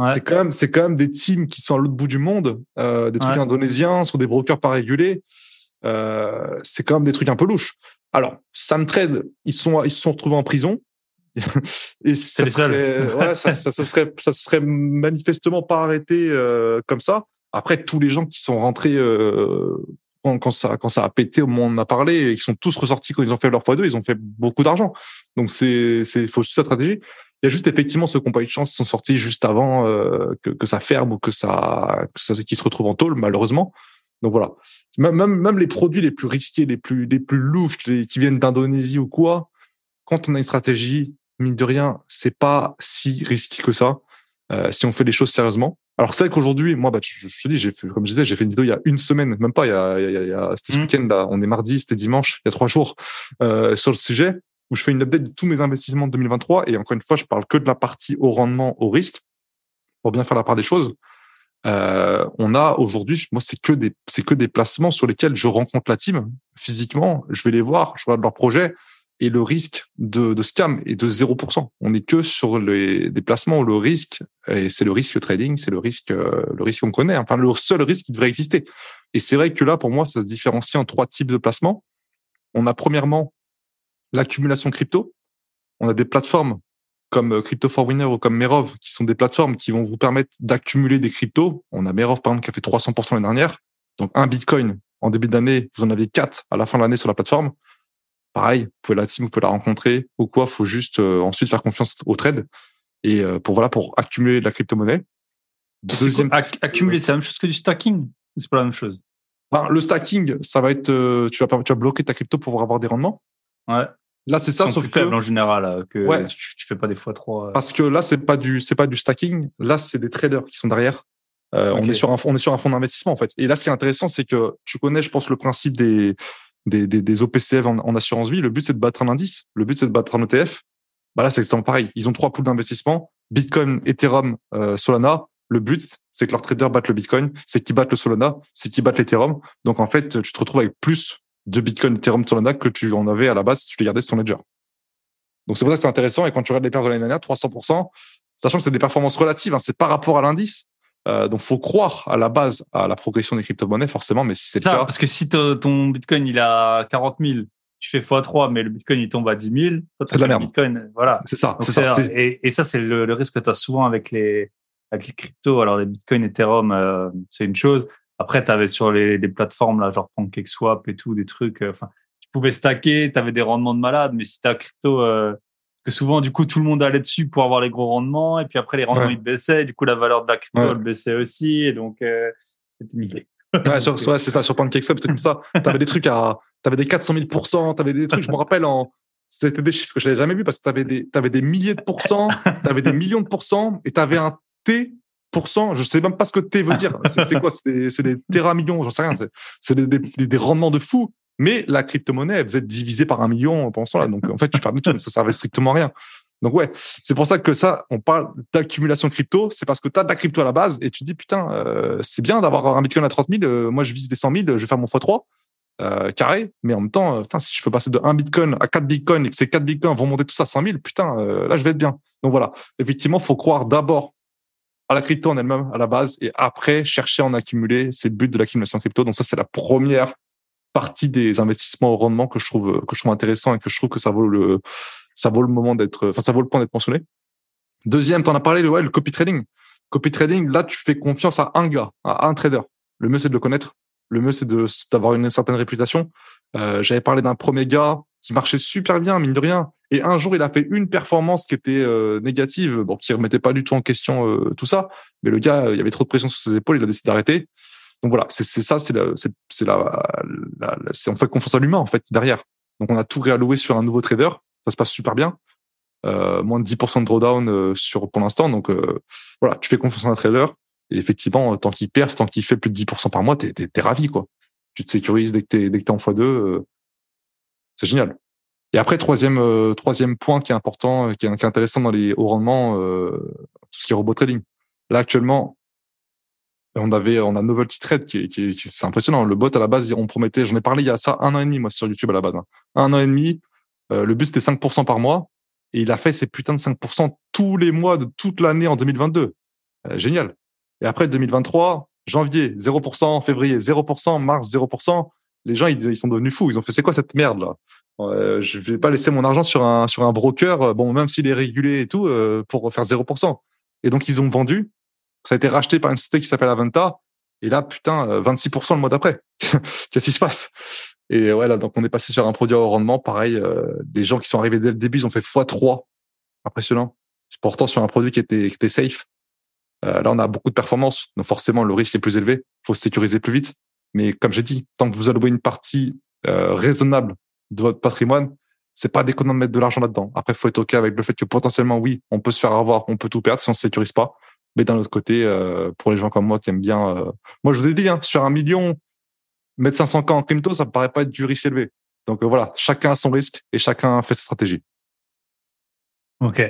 C: Ouais. C'est quand même, c'est quand même des teams qui sont à l'autre bout du monde, euh, des trucs ouais. indonésiens sur des brokers pas régulés. Euh, c'est quand même des trucs un peu louches. Alors, Samtrade, ils sont, ils se sont retrouvés en prison. [laughs] et ça serait, ouais, ça, [laughs] ça, ça, serait, ça serait manifestement pas arrêté euh, comme ça. Après, tous les gens qui sont rentrés euh, quand, quand, ça, quand ça a pété au moment où on a parlé, et qui sont tous ressortis quand ils ont fait leur x2, ils ont fait beaucoup d'argent. Donc c'est, c'est, faut juste la stratégie. Il y a juste effectivement ceux qui n'ont pas eu de chance, qui sont sortis juste avant euh, que, que, ça ferme ou que ça, que ça, qui se retrouvent en tôle, malheureusement. Donc voilà. Même, même, même les produits les plus risqués, les plus, les plus louches, les, qui viennent d'Indonésie ou quoi, quand on a une stratégie, mine de rien, c'est pas si risqué que ça. Euh, si on fait les choses sérieusement. Alors c'est vrai qu'aujourd'hui, moi, bah, je, je te dis, j'ai fait, comme je disais, j'ai fait une vidéo il y a une semaine, même pas, il y a, il y a, il y a c'était ce mmh. week-end là, on est mardi, c'était dimanche, il y a trois jours euh, sur le sujet où je fais une update de tous mes investissements de 2023 et encore une fois, je parle que de la partie au rendement, au risque pour bien faire la part des choses. Euh, on a aujourd'hui, moi, c'est que des, c'est que des placements sur lesquels je rencontre la team physiquement. Je vais les voir, je regarde leur projet et le risque de, scam est de 0%. On n'est que sur les déplacements où le risque, c'est le risque trading, c'est le risque, euh, le risque qu'on connaît, enfin le seul risque qui devrait exister. Et c'est vrai que là, pour moi, ça se différencie en trois types de placements. On a premièrement l'accumulation crypto. On a des plateformes comme euh, Crypto for Winner ou comme Merov, qui sont des plateformes qui vont vous permettre d'accumuler des cryptos. On a Merov, par exemple, qui a fait 300% l'année dernière. Donc, un Bitcoin en début d'année, vous en aviez quatre à la fin de l'année sur la plateforme. Pareil, vous pouvez la team, vous pouvez la rencontrer ou quoi. Faut juste euh, ensuite faire confiance au trade et euh, pour voilà pour accumuler de la crypto-monnaie.
B: Deuxième... accumuler, c'est la même chose que du stacking C'est pas la même chose?
C: Ben, le stacking, ça va être, euh, tu vas tu vas bloquer ta crypto pour avoir des rendements.
B: Ouais.
C: Là, c'est ça,
B: sauf
C: que
B: faible en général, que ouais. tu, tu, fais pas des fois trop.
C: Parce que là, c'est pas du, c'est pas du stacking. Là, c'est des traders qui sont derrière on est sur un on est sur un fonds d'investissement en fait. Et là, ce qui est intéressant, c'est que tu connais, je pense, le principe des des, des, des OPCF en, assurance vie. Le but, c'est de battre un indice. Le but, c'est de battre un ETF. Bah là, c'est exactement pareil. Ils ont trois poules d'investissement Bitcoin, Ethereum, Solana. Le but, c'est que leurs traders battent le Bitcoin, c'est qu'ils battent le Solana, c'est qu'ils battent l'Ethereum. Donc en fait, tu te retrouves avec plus de Bitcoin, Ethereum, Solana que tu en avais à la base si tu les gardais sur ton ledger. Donc c'est pour ça que c'est intéressant. Et quand tu regardes les pertes de l'année dernière, 300%, sachant que c'est des performances relatives, hein, c'est par rapport à l'indice. Euh, donc faut croire à la base à la progression des crypto-monnaies forcément, mais si c'est le cas,
B: parce que si ton Bitcoin il a 40 000 tu fais x3, mais le Bitcoin il tombe à 10 000,
C: c'est de la merde.
B: Bitcoin, voilà.
C: C'est ça.
B: C'est ça. Et, et, ça, c'est le, le, risque que tu as souvent avec les, avec les cryptos. Alors, les Bitcoin, Ethereum, euh, c'est une chose. Après, tu avais sur les, les, plateformes, là, genre PancakeSwap et tout, des trucs. Euh, enfin, tu pouvais stacker, tu avais des rendements de malade, mais si tu as crypto, euh, parce que souvent, du coup, tout le monde allait dessus pour avoir les gros rendements, et puis après, les rendements, ils baissaient, du coup, la valeur de la crypto, elle baissait aussi, et donc, c'était nickel.
C: ouais, [laughs] ouais, c'est ça, sur PancakeSwap, c'était comme ça. Tu avais des trucs à, tu avais des 400 000 tu avais des trucs, je me rappelle, en, c'était des chiffres que je n'avais jamais vus parce que tu avais des, avais des milliers de pourcents, tu avais des millions de pourcents, et tu avais un T je sais même pas ce que T veut dire. [laughs] C'est quoi C'est des, des millions j'en sais rien. C'est des, des, des, rendements de fou. Mais la crypto-monnaie, elle faisait divisée par un million pendant ce temps-là. Donc, en fait, tu perds tout, mais ça servait strictement à rien. Donc, ouais, c'est pour ça que ça, on parle d'accumulation crypto. C'est parce que tu as de la crypto à la base et tu dis, putain, euh, c'est bien d'avoir un bitcoin à 30 000. Euh, moi, je vise des 100 000, je vais faire mon x3 euh, carré. Mais en même temps, putain, si je peux passer de 1 bitcoin à 4 bitcoins et que ces 4 bitcoins vont monter tous à 100 000, putain, là, je vais être bien. Donc, voilà. Effectivement, faut croire d'abord à la crypto en elle-même à la base et après chercher à en accumuler. C'est le but de l'accumulation crypto. Donc ça, c'est la première partie des investissements au rendement que je trouve que je trouve intéressant et que je trouve que ça vaut le ça vaut le moment d'être enfin ça vaut le point d'être mentionné. Deuxième, tu en as parlé, ouais, le copy trading. Copy trading, là, tu fais confiance à un gars, à un trader. Le mieux, c'est de le connaître. Le mieux, c'est de d'avoir une certaine réputation. Euh, J'avais parlé d'un premier gars qui marchait super bien, mine de rien. Et un jour, il a fait une performance qui était euh, négative, bon, qui remettait pas du tout en question euh, tout ça. Mais le gars, il y avait trop de pression sur ses épaules, il a décidé d'arrêter. Donc voilà, c'est ça, c'est la, c'est la, la, on fait confiance à l'humain en fait derrière. Donc on a tout réalloué sur un nouveau trader, ça se passe super bien. Euh, moins de 10% de drawdown euh, sur pour l'instant. Donc voilà, tu fais confiance à un trader. Et effectivement, tant qu'il perd, tant qu'il fait plus de 10% par mois, t'es es, ravi quoi. Tu te sécurises dès que t'es dès que t'es en x2 c'est génial. Et après, troisième, euh, troisième point qui est important, euh, qui est, intéressant dans les hauts rendements, euh, tout ce qui est robot trading. Là, actuellement, on avait, on a Novelty Trade qui, qui, qui c'est impressionnant. Le bot à la base, on promettait, j'en ai parlé il y a ça un an et demi moi sur YouTube à la base. Hein. Un an et demi, le but c'était 5% par mois et il a fait ses putains de 5% tous les mois de toute l'année en 2022. génial. Et après 2023, janvier 0%, février 0%, mars 0% les gens ils, sont devenus fous. Ils ont fait c'est quoi cette merde là? Euh, Je vais pas laisser mon argent sur un sur un broker, euh, bon même s'il est régulé et tout, euh, pour faire 0%. Et donc ils ont vendu. Ça a été racheté par une société qui s'appelle Aventa. Et là, putain, 26% le mois d'après. [laughs] Qu'est-ce qui se passe? Et voilà, donc on est passé sur un produit au rendement. Pareil, les gens qui sont arrivés dès le début, ils ont fait x3. Impressionnant. Pourtant, sur un produit qui était, qui était safe. là, on a beaucoup de performance. Donc forcément, le risque est plus élevé. Il faut sécuriser plus vite. Mais comme j'ai dit, tant que vous allouez une partie euh, raisonnable de votre patrimoine, c'est pas déconnant de mettre de l'argent là-dedans. Après, faut être OK avec le fait que potentiellement, oui, on peut se faire avoir, on peut tout perdre si on se sécurise pas. Mais d'un autre côté, euh, pour les gens comme moi qui aiment bien, euh, moi je vous ai dit, hein, sur un million, mettre 500 k en crypto, ça me paraît pas être du risque élevé. Donc voilà, chacun a son risque et chacun fait sa stratégie.
B: Ok,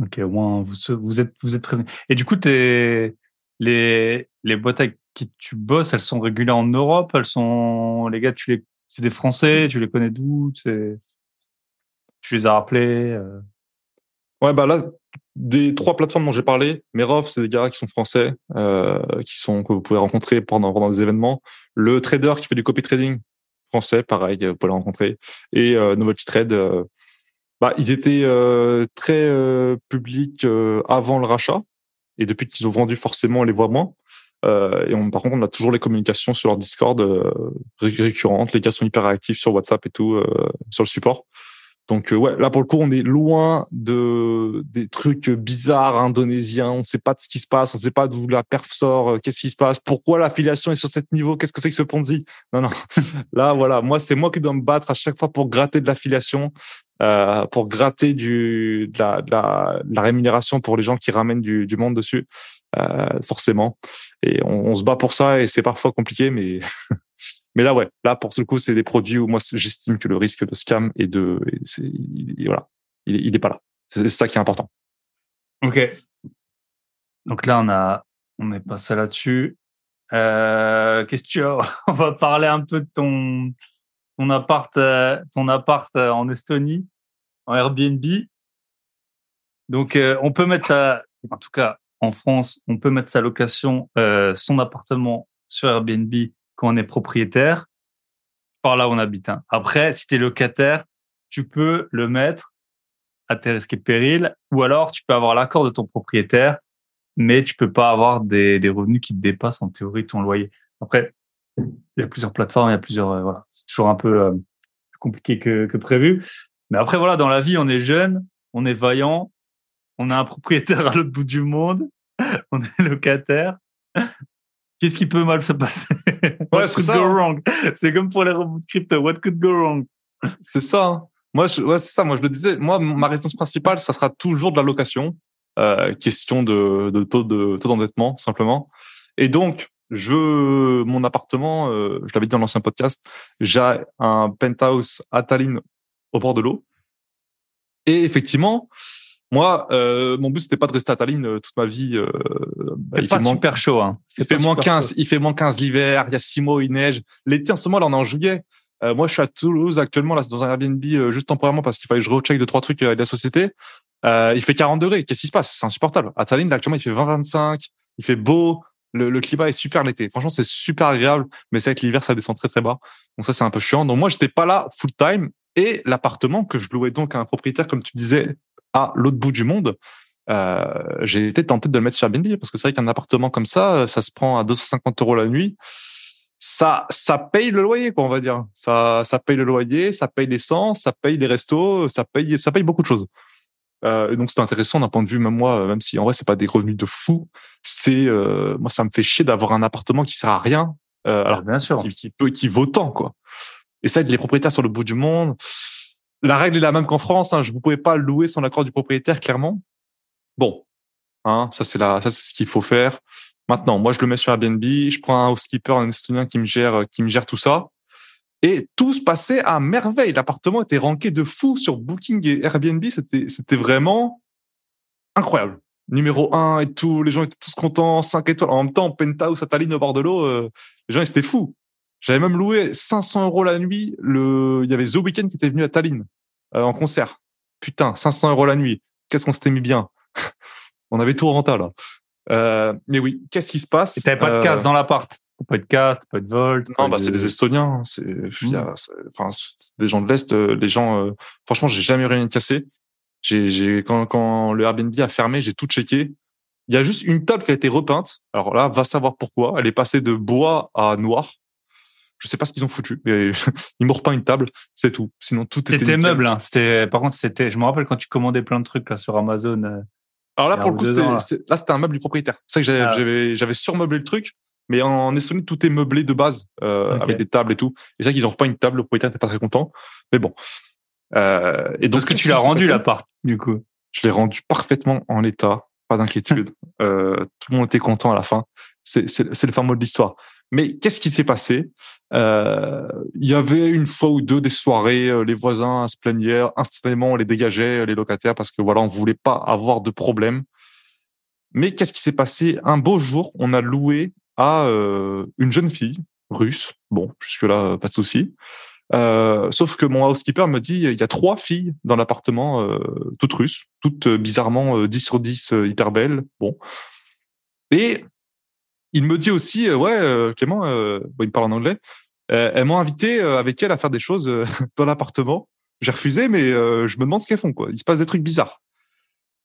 B: ok, au moins vous, vous êtes vous êtes prévenu. Et du coup, es, les les boîtes avec qui tu bosses, elles sont régulées en Europe, elles sont les gars, tu les c'est des Français, tu les connais d'où, tu les as rappelés. Euh?
C: Ouais, bah là, des trois plateformes dont j'ai parlé, Merov, c'est des gars qui sont français, euh, qui sont que vous pouvez rencontrer pendant pendant des événements. Le trader qui fait du copy trading français, pareil, vous pouvez le rencontrer. Et euh, Novelty Trade, euh, bah ils étaient euh, très publics avant le rachat, et depuis qu'ils ont vendu, forcément, on les voit moins. Euh, et on, par contre, on a toujours les communications sur leur Discord euh, récurrentes. Les gars sont hyper actifs sur WhatsApp et tout, euh, sur le support. Donc euh, ouais, là pour le coup, on est loin de des trucs bizarres indonésiens. On ne sait pas de ce qui se passe, on ne sait pas d'où la perf sort, euh, qu'est-ce qui se passe, pourquoi l'affiliation est sur cet niveau, qu'est-ce que c'est que ce Ponzi Non non. [laughs] là voilà, moi c'est moi qui dois me battre à chaque fois pour gratter de l'affiliation. euh, pour gratter du, de la, de, la, la, rémunération pour les gens qui ramènent du, du monde dessus, forcément. Et on, on, se bat pour ça et c'est parfois compliqué, mais [laughs] mais là ouais, là pour ce coup c'est des produits où moi j'estime que le risque de scam et de et voilà, il, il est pas là. C'est ça qui est important.
B: Ok. Donc là on a on est passé là-dessus. Euh, Qu'est-ce que tu as? [laughs] On va parler un peu de ton ton appart, euh, ton appart euh, en Estonie, en Airbnb. Donc, euh, on peut mettre ça, en tout cas en France, on peut mettre sa location, son appartement sur Airbnb quand on est propriétaire, par là où on habite. Hein. Après, si tu es locataire, tu peux le mettre à tes risques et périls, ou alors tu peux avoir l'accord de ton propriétaire, mais tu peux pas avoir des, revenus qui te dépassent en théorie ton loyer. Après, il y a plusieurs plateformes, il y a plusieurs, euh, voilà, c'est toujours un peu euh, compliqué que, que prévu. Mais après, voilà, dans la vie, on est jeune, on est vaillant, on a un propriétaire à l'autre bout du monde, [laughs] on est locataire. Qu'est-ce qui peut mal se passer?
C: Ouais, c'est ça.
B: Hein. C'est comme pour les robots de crypto. What could go wrong?
C: C'est ça. Hein. Moi, je, ouais, c'est ça. Moi, je le disais. Moi, ma résidence principale, ça sera toujours de la location. Euh, question de, de taux de taux d'endettement, simplement. Et donc, je mon appartement, euh, je l'avais dit dans l'ancien podcast, j'ai un penthouse à Tallinn au bord de l'eau. Et effectivement, moi, euh, mon but c'était pas de rester à Tallinn euh, toute ma vie. Euh,
B: bah, il fait moins, super chaud. Hein.
C: Il fait moins 15, chaud. il fait moins 15 l'hiver. Il y a six mois, il neige. L'été en ce moment, là, on est en juillet. Euh, moi, je suis à Toulouse actuellement, là, dans un Airbnb euh, juste temporairement parce qu'il fallait que je recheck deux trois trucs avec la société. il fait 40 degrés. Qu'est-ce qui se passe? C'est insupportable. À Tallinn, là, actuellement, il fait 20-25. Il fait beau. Le, le, climat est super l'été. Franchement, c'est super agréable, mais c'est que l'hiver, ça descend très très bas. Donc ça, c'est un peu chiant. Donc moi, j'étais pas là full time. Et l'appartement que je louais donc à un propriétaire, comme tu disais, à l'autre bout du monde, euh, j'ai été tenté de le mettre sur Airbnb parce que c'est vrai qu'un appartement comme ça, ça se prend à 250 euros la nuit. Ça, ça paye le loyer, quoi, on va dire. Ça, ça paye le loyer, ça paye l'essence, ça paye les restos, ça paye, ça paye beaucoup de choses. Euh, donc c'est intéressant d'un point de vue même moi, même si en vrai c'est pas des revenus de fou, c'est euh, moi ça me fait chier d'avoir un appartement qui sert à rien, euh, alors
B: bien sûr,
C: qui, qui, peut, qui vaut tant quoi. Et ça, les propriétaires sur le bout du monde, la règle est la même qu'en France. Hein, je vous pouvez pas louer sans l'accord du propriétaire, clairement. Bon, hein, ça c'est la, ça c'est ce qu'il faut faire. Maintenant, moi je le mets sur Airbnb, je prends un housekeeper, un estonien qui me gère, gère tout ça. Et tout se passait à merveille. L'appartement était ranké de fou sur Booking et Airbnb. C'était, vraiment incroyable. Numéro un et tout. Les gens étaient tous contents. Cinq étoiles. En même temps, penthouse à Tallinn au bord de l'eau, euh, les gens, étaient fous. J'avais même loué 500 euros la nuit. Il y avait The Weeknd qui était venu à Tallinn euh, en concert. Putain, 500 euros la nuit. Qu'est-ce qu'on s'était mis bien. [laughs] On avait tout renta là. Euh, mais oui, qu'est-ce qui se passe?
B: Et t'avais pas de casse euh, dans l'appart pas de caste, pas de vol.
C: Non, bah, de... c'est des Estoniens. Hein, c'est, mmh. enfin, des gens de l'Est. Euh, les gens, euh, franchement, j'ai jamais rien cassé. J'ai, j'ai, quand, quand le Airbnb a fermé, j'ai tout checké. Il y a juste une table qui a été repeinte. Alors là, va savoir pourquoi. Elle est passée de bois à noir. Je sais pas ce qu'ils ont foutu, mais [laughs] ils m'ont repeint une table, c'est tout. Sinon, tout était.
B: C'était meuble, hein. C'était, par contre, c'était, je me rappelle quand tu commandais plein de trucs, là, sur Amazon. Euh,
C: Alors là, pour le coup, c'était, là. là, c'était un meuble du propriétaire. C'est que j'avais, ah. j'avais, j'avais surmeublé le truc. Mais en Estonie, tout est meublé de base, euh, okay. avec des tables et tout. Et c'est vrai qu'ils n'ont pas une table, le propriétaire n'était pas très content. Mais bon.
B: Euh, et donc, Parce que tu l'as rendu l'appart, du coup?
C: Je l'ai rendu parfaitement en état, pas d'inquiétude. [laughs] euh, tout le monde était content à la fin. C'est, c'est, c'est le fin mot de l'histoire. Mais qu'est-ce qui s'est passé? Euh, Il y avait une fois ou deux des soirées, euh, les voisins se plaignaient, instantanément on les dégageait, les locataires, parce que voilà, on voulait pas avoir de problème. Mais qu'est-ce qui s'est passé? Un beau jour, on a loué à euh, une jeune fille russe. Bon, jusque-là, pas de souci. Euh, sauf que mon housekeeper me dit il y a trois filles dans l'appartement, euh, toutes russes, toutes euh, bizarrement euh, 10 sur 10, euh, hyper belles. Bon. Et il me dit aussi ouais, Clément, bon, il me parle en anglais. elles m'ont invité avec elle à faire des choses [laughs] dans l'appartement. J'ai refusé, mais je me demande ce qu'elles font. Quoi. Il se passe des trucs bizarres.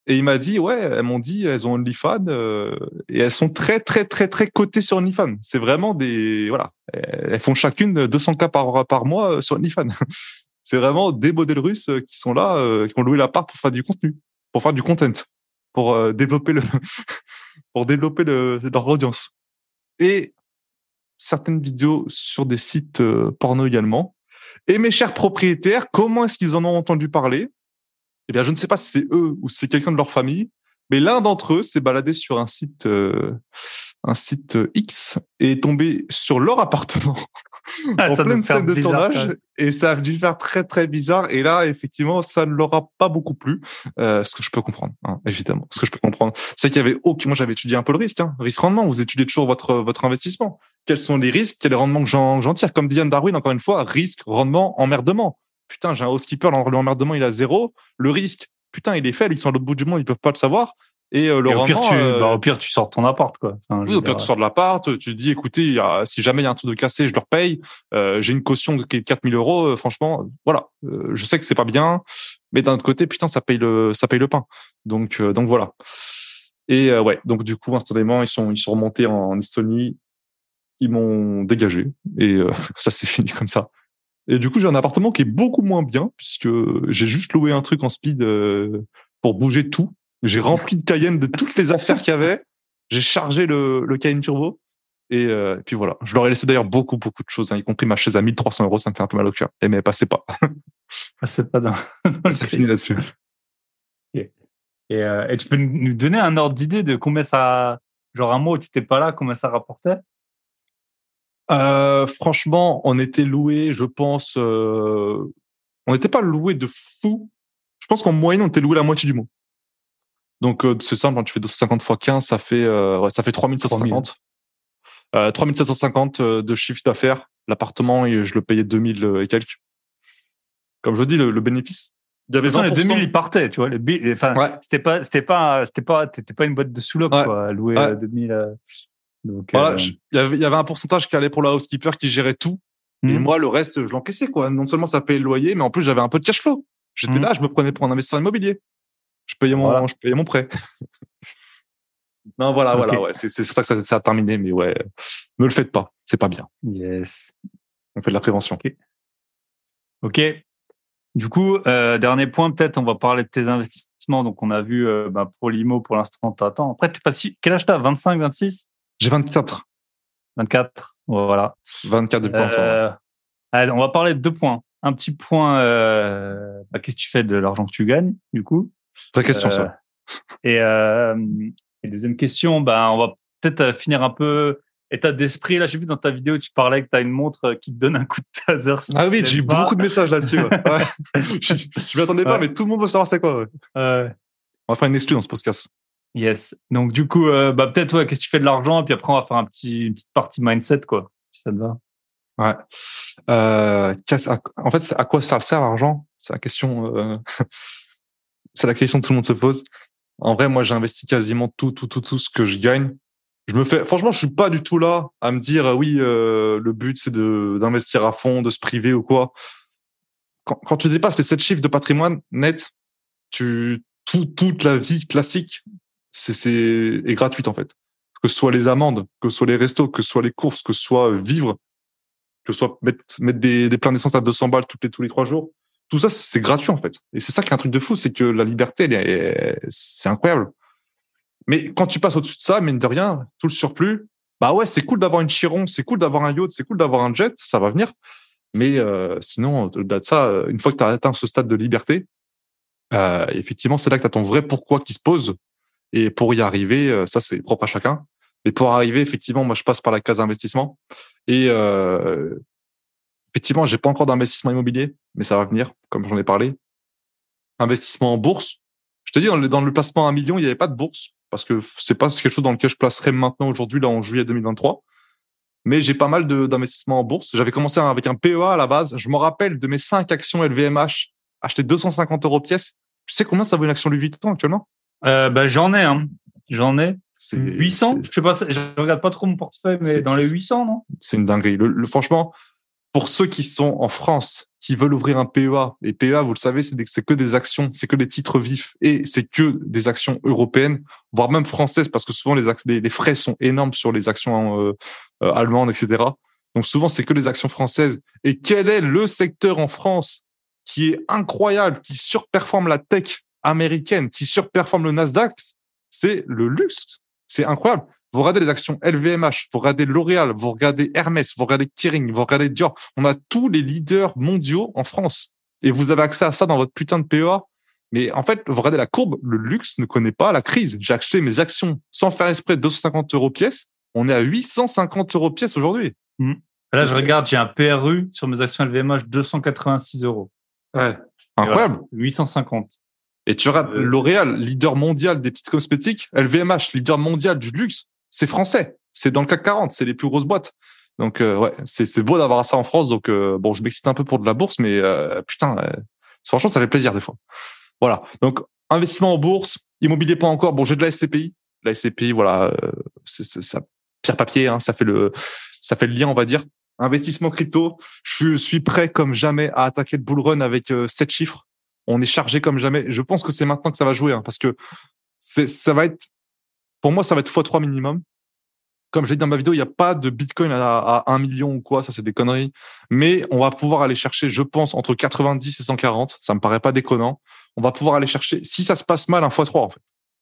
C: Et il m'a dit, ouais, elles m'ont dit, elles ont OnlyFans euh, et elles sont très, très, très, très cotées sur OnlyFans. C'est vraiment des, voilà, elles font chacune 200 cas par, par mois euh, sur OnlyFans. [laughs] C'est vraiment des modèles russes euh, qui sont là, euh, qui ont loué la part pour faire du contenu, pour faire du content, pour euh, développer le, [laughs] pour développer le, leur audience. Et certaines vidéos sur des sites porno également. Et mes chers propriétaires, comment est-ce qu'ils en ont entendu parler? Eh bien, je ne sais pas si c'est eux ou si c'est quelqu'un de leur famille, mais l'un d'entre eux s'est baladé sur un site, euh, un site X et est tombé sur leur appartement [laughs]
B: Ah,
C: en pleine scène de
B: bizarre,
C: tournage et ça a dû faire très très bizarre et là effectivement ça ne leur a pas beaucoup plu euh, ce que je peux comprendre hein, évidemment. Ce que je peux comprendre c'est qu'il y avait aucun moi j'avais étudié un peu le risque hein, risque rendement. Vous étudiez toujours votre votre investissement. Quels sont les risques? Quels rendements que j'en j'en tire? Comme Diane Darwin encore une fois risque rendement emmerdement. Putain j'ai un housekeeper l'emmerdement il a zéro. Le risque putain il est faible ils sont à l'autre bout du monde ils peuvent pas le savoir et euh, le
B: Et au, pire, tu,
C: euh,
B: bah, au pire, tu sors ton appart, quoi. Enfin,
C: oui, au pire, tu sors de l'appart, tu te dis, écoutez, y a- si jamais il y a un truc de cassé, je leur paye. Euh, j'ai une caution de 4000 euros. euh, franchement, voilà. Euh, je sais que c'est pas bien, mais d'un autre côté, putain, ça paye le, ça paye le pain. Donc, euh, donc voilà. Et euh, ouais, donc du coup, instantanément, ils sont, ils sont remontés en, Estonie. Ils m'ont dégagé et euh, [laughs] ça s'est fini comme ça. Et du coup, j'ai un appartement qui est beaucoup moins bien puisque j'ai juste loué un truc en speed euh, pour bouger tout. J'ai rempli le Cayenne de toutes les affaires qu'il y avait. J'ai chargé le, le Cayenne Turbo. Et, euh, et puis voilà. Je leur ai laissé d'ailleurs beaucoup, beaucoup de choses, hein, y compris ma chaise à 1300 euros. Ça me fait un peu mal au cœur. Et mais elle passait pas.
B: ah, c'est pas dingue. [laughs]
C: ça finit là-dessus.
B: Et, euh, et tu peux nous donner un ordre d'idée de combien ça, genre un mois où tu n'étais pas là, combien ça rapportait?
C: Euh, franchement, on était loué, je pense. on n'était pas loué de fou. Je pense qu'en moyenne, on était loué la moitié du mois. Donc euh, c'est simple, hein, tu fais 250 fois 15, ça fait euh, ouais, ça fait 3750. Euh, 3750 euh, de chiffre d'affaires. L'appartement, je le payais 2000 euh, et quelques. Comme je dis, le, le bénéfice. Il y avait
B: les
C: 20%.
B: 2000, ils partaient, tu vois. Les enfin,
C: Ouais.
B: c'était pas, c'était pas, c'était pas, t'étais pas une boîte de sous-loc,
C: Ouais.
B: quoi, à louer euh, 2000. euh, donc,
C: Voilà,
B: euh,
C: je- il y avait- il y avait un pourcentage qui allait pour la housekeeper qui gérait tout. Et
B: Mhm.
C: moi, le reste, je l'encaissais, quoi. Non seulement ça payait le loyer, mais en plus, j'avais un peu de cash flow. J'étais
B: Mhm.
C: là, je me prenais pour un investisseur immobilier. Je payais mon,
B: Voilà.
C: je payais mon prêt. [laughs] non, voilà, voilà, ouais. C'est, c'est sur ça que ça, ça a terminé, mais ouais. Ne le faites pas. C'est pas bien.
B: yes.
C: On fait de la prévention.
B: Ok. Du coup, euh, dernier point, peut-être, on va parler de tes investissements. Donc, on a vu euh, bah, pour l'IMO, pour l'instant, t'attends. Après, t'es pas si. Quel âge t'as? 25, 26
C: J'ai 24.
B: 24 Voilà.
C: 24 depuis pas longtemps, ouais.
B: Euh, allez, on va parler de deux points. Un petit point, euh, bah, qu'est-ce que tu fais de l'argent que tu gagnes, du coup?
C: Vraie question,
B: Euh,
C: ça.
B: Et, euh, et deuxième question, bah, on va peut-être euh, finir un peu état d'esprit. Là, j'ai vu dans ta vidéo, tu parlais que tu as une montre euh, qui te donne un coup de taser. si
C: Ah oui, j'ai eu
B: pas.
C: beaucoup de messages là-dessus. Ouais. [laughs] Ouais. je je m'y attendais pas,
B: Ouais.
C: mais tout le monde veut savoir c'est quoi.
B: Euh,
C: On va faire une exclu dans ce podcast.
B: yes. Donc, du coup, euh, bah, peut-être, ouais, qu'est-ce que tu fais de l'argent? Et puis après, on va faire un petit, une petite partie mindset, quoi, si ça te va.
C: Ouais. Euh, en fait, à quoi ça sert l'argent? C'est la question. C'est la question que tout le monde se pose. En vrai, moi, j'ai investi quasiment tout, tout, tout, tout ce que je gagne. Je me fais, franchement, je suis pas du tout là à me dire, euh, oui, euh, le but c'est de d'investir à fond, de se priver ou quoi. Quand, quand tu dépasses les sept chiffres de patrimoine net, tu tout, toute la vie classique, c'est c'est est gratuite en fait. Que ce soit les amendes, que ce soit les restos, que ce soit les courses, que ce soit vivre, que ce soit mettre, mettre des, des pleins d'essence à 200 balles toutes les, tous les trois jours. Tout ça, c'est gratuit, en fait. Et c'est ça qui est un truc de fou, c'est que la liberté, c'est incroyable. Mais quand tu passes au-dessus de ça, mine de rien, tout le surplus, bah ouais, c'est cool d'avoir une Chiron, c'est cool d'avoir un yacht, c'est cool d'avoir un jet, ça va venir. Mais euh, sinon, au-delà de ça, euh, une fois que tu as atteint ce stade de liberté, euh, effectivement, c'est là que tu as ton vrai pourquoi qui se pose. Et pour y arriver, euh, ça, c'est propre à chacun. Mais pour arriver, effectivement, moi, je passe par la case investissement. Et euh, effectivement, j'ai pas encore d'investissement immobilier, mais ça va venir, comme j'en ai parlé. Investissement en bourse. Je te dis, dans le, dans le placement à un million, il n'y avait pas de bourse parce que c'est pas quelque chose dans lequel je placerais maintenant aujourd'hui, là, en juillet 2023. Mais j'ai pas mal d'investissements en bourse. J'avais commencé avec un PEA à la base. Je me rappelle de mes cinq actions LVMH, acheter 250 euros pièce. Tu sais combien ça vaut une action Louis Vuitton actuellement?
B: Euh, bah, j'en ai, hein. J'en ai.
C: C'est
B: 800?
C: c'est-
B: Je sais pas, je regarde pas trop mon portefeuille, mais dans les
C: c'est-
B: 800, non?
C: c'est une dinguerie. Le, le- franchement, pour ceux qui sont en France, qui veulent ouvrir un PEA, et PEA, vous le savez, c'est que des actions, c'est que des titres vifs, et c'est que des actions européennes, voire même françaises, parce que souvent les frais sont énormes sur les actions euh, euh, allemandes, etc. Donc souvent, c'est que les actions françaises. Et quel est le secteur en France qui est incroyable, qui surperforme la tech américaine, qui surperforme le Nasdaq? C'est le luxe. C'est incroyable. Vous regardez les actions LVMH, vous regardez L'Oréal, vous regardez Hermès, vous regardez Kering, vous regardez Dior. On a tous les leaders mondiaux en France. Et vous avez accès à ça dans votre putain de PEA. Mais en fait, vous regardez la courbe, le luxe ne connaît pas la crise. J'ai acheté mes actions sans faire de 250 euros pièce. On est à 850 euros pièce aujourd'hui.
B: Mmh. Là, je regarde, j'ai un PRU sur mes actions LVMH 286 euros.
C: Ouais. Incroyable.
B: 850.
C: Et tu regardes euh, L'Oréal, leader mondial des petites cosmétiques, LVMH, leader mondial du luxe, c'est français. C'est dans le CAC 40, c'est les plus grosses boîtes. Donc euh, ouais, c'est beau d'avoir ça en France. Donc euh, bon, je m'excite un peu pour de la bourse, mais putain, franchement, ça fait plaisir des fois. Voilà. Donc investissement en bourse, immobilier pas encore. Bon, j'ai de la SCPI. La SCPI, voilà, c'est ça pierre papier, hein, ça fait le ça fait le lien, on va dire. Investissement crypto, je suis prêt comme jamais à attaquer le bull run avec sept chiffres. On est chargé comme jamais. Je pense que c'est maintenant que ça va jouer, hein, parce que c'est ça va être pour moi ça va être x3 minimum comme je l'ai dit dans ma vidéo, il n'y a pas de Bitcoin à, à 1 million ou quoi, ça c'est des conneries. Mais on va pouvoir aller chercher, je pense, entre 90 et 140. Ça me paraît pas déconnant. On va pouvoir aller chercher, si ça se passe mal, un x3 en fait.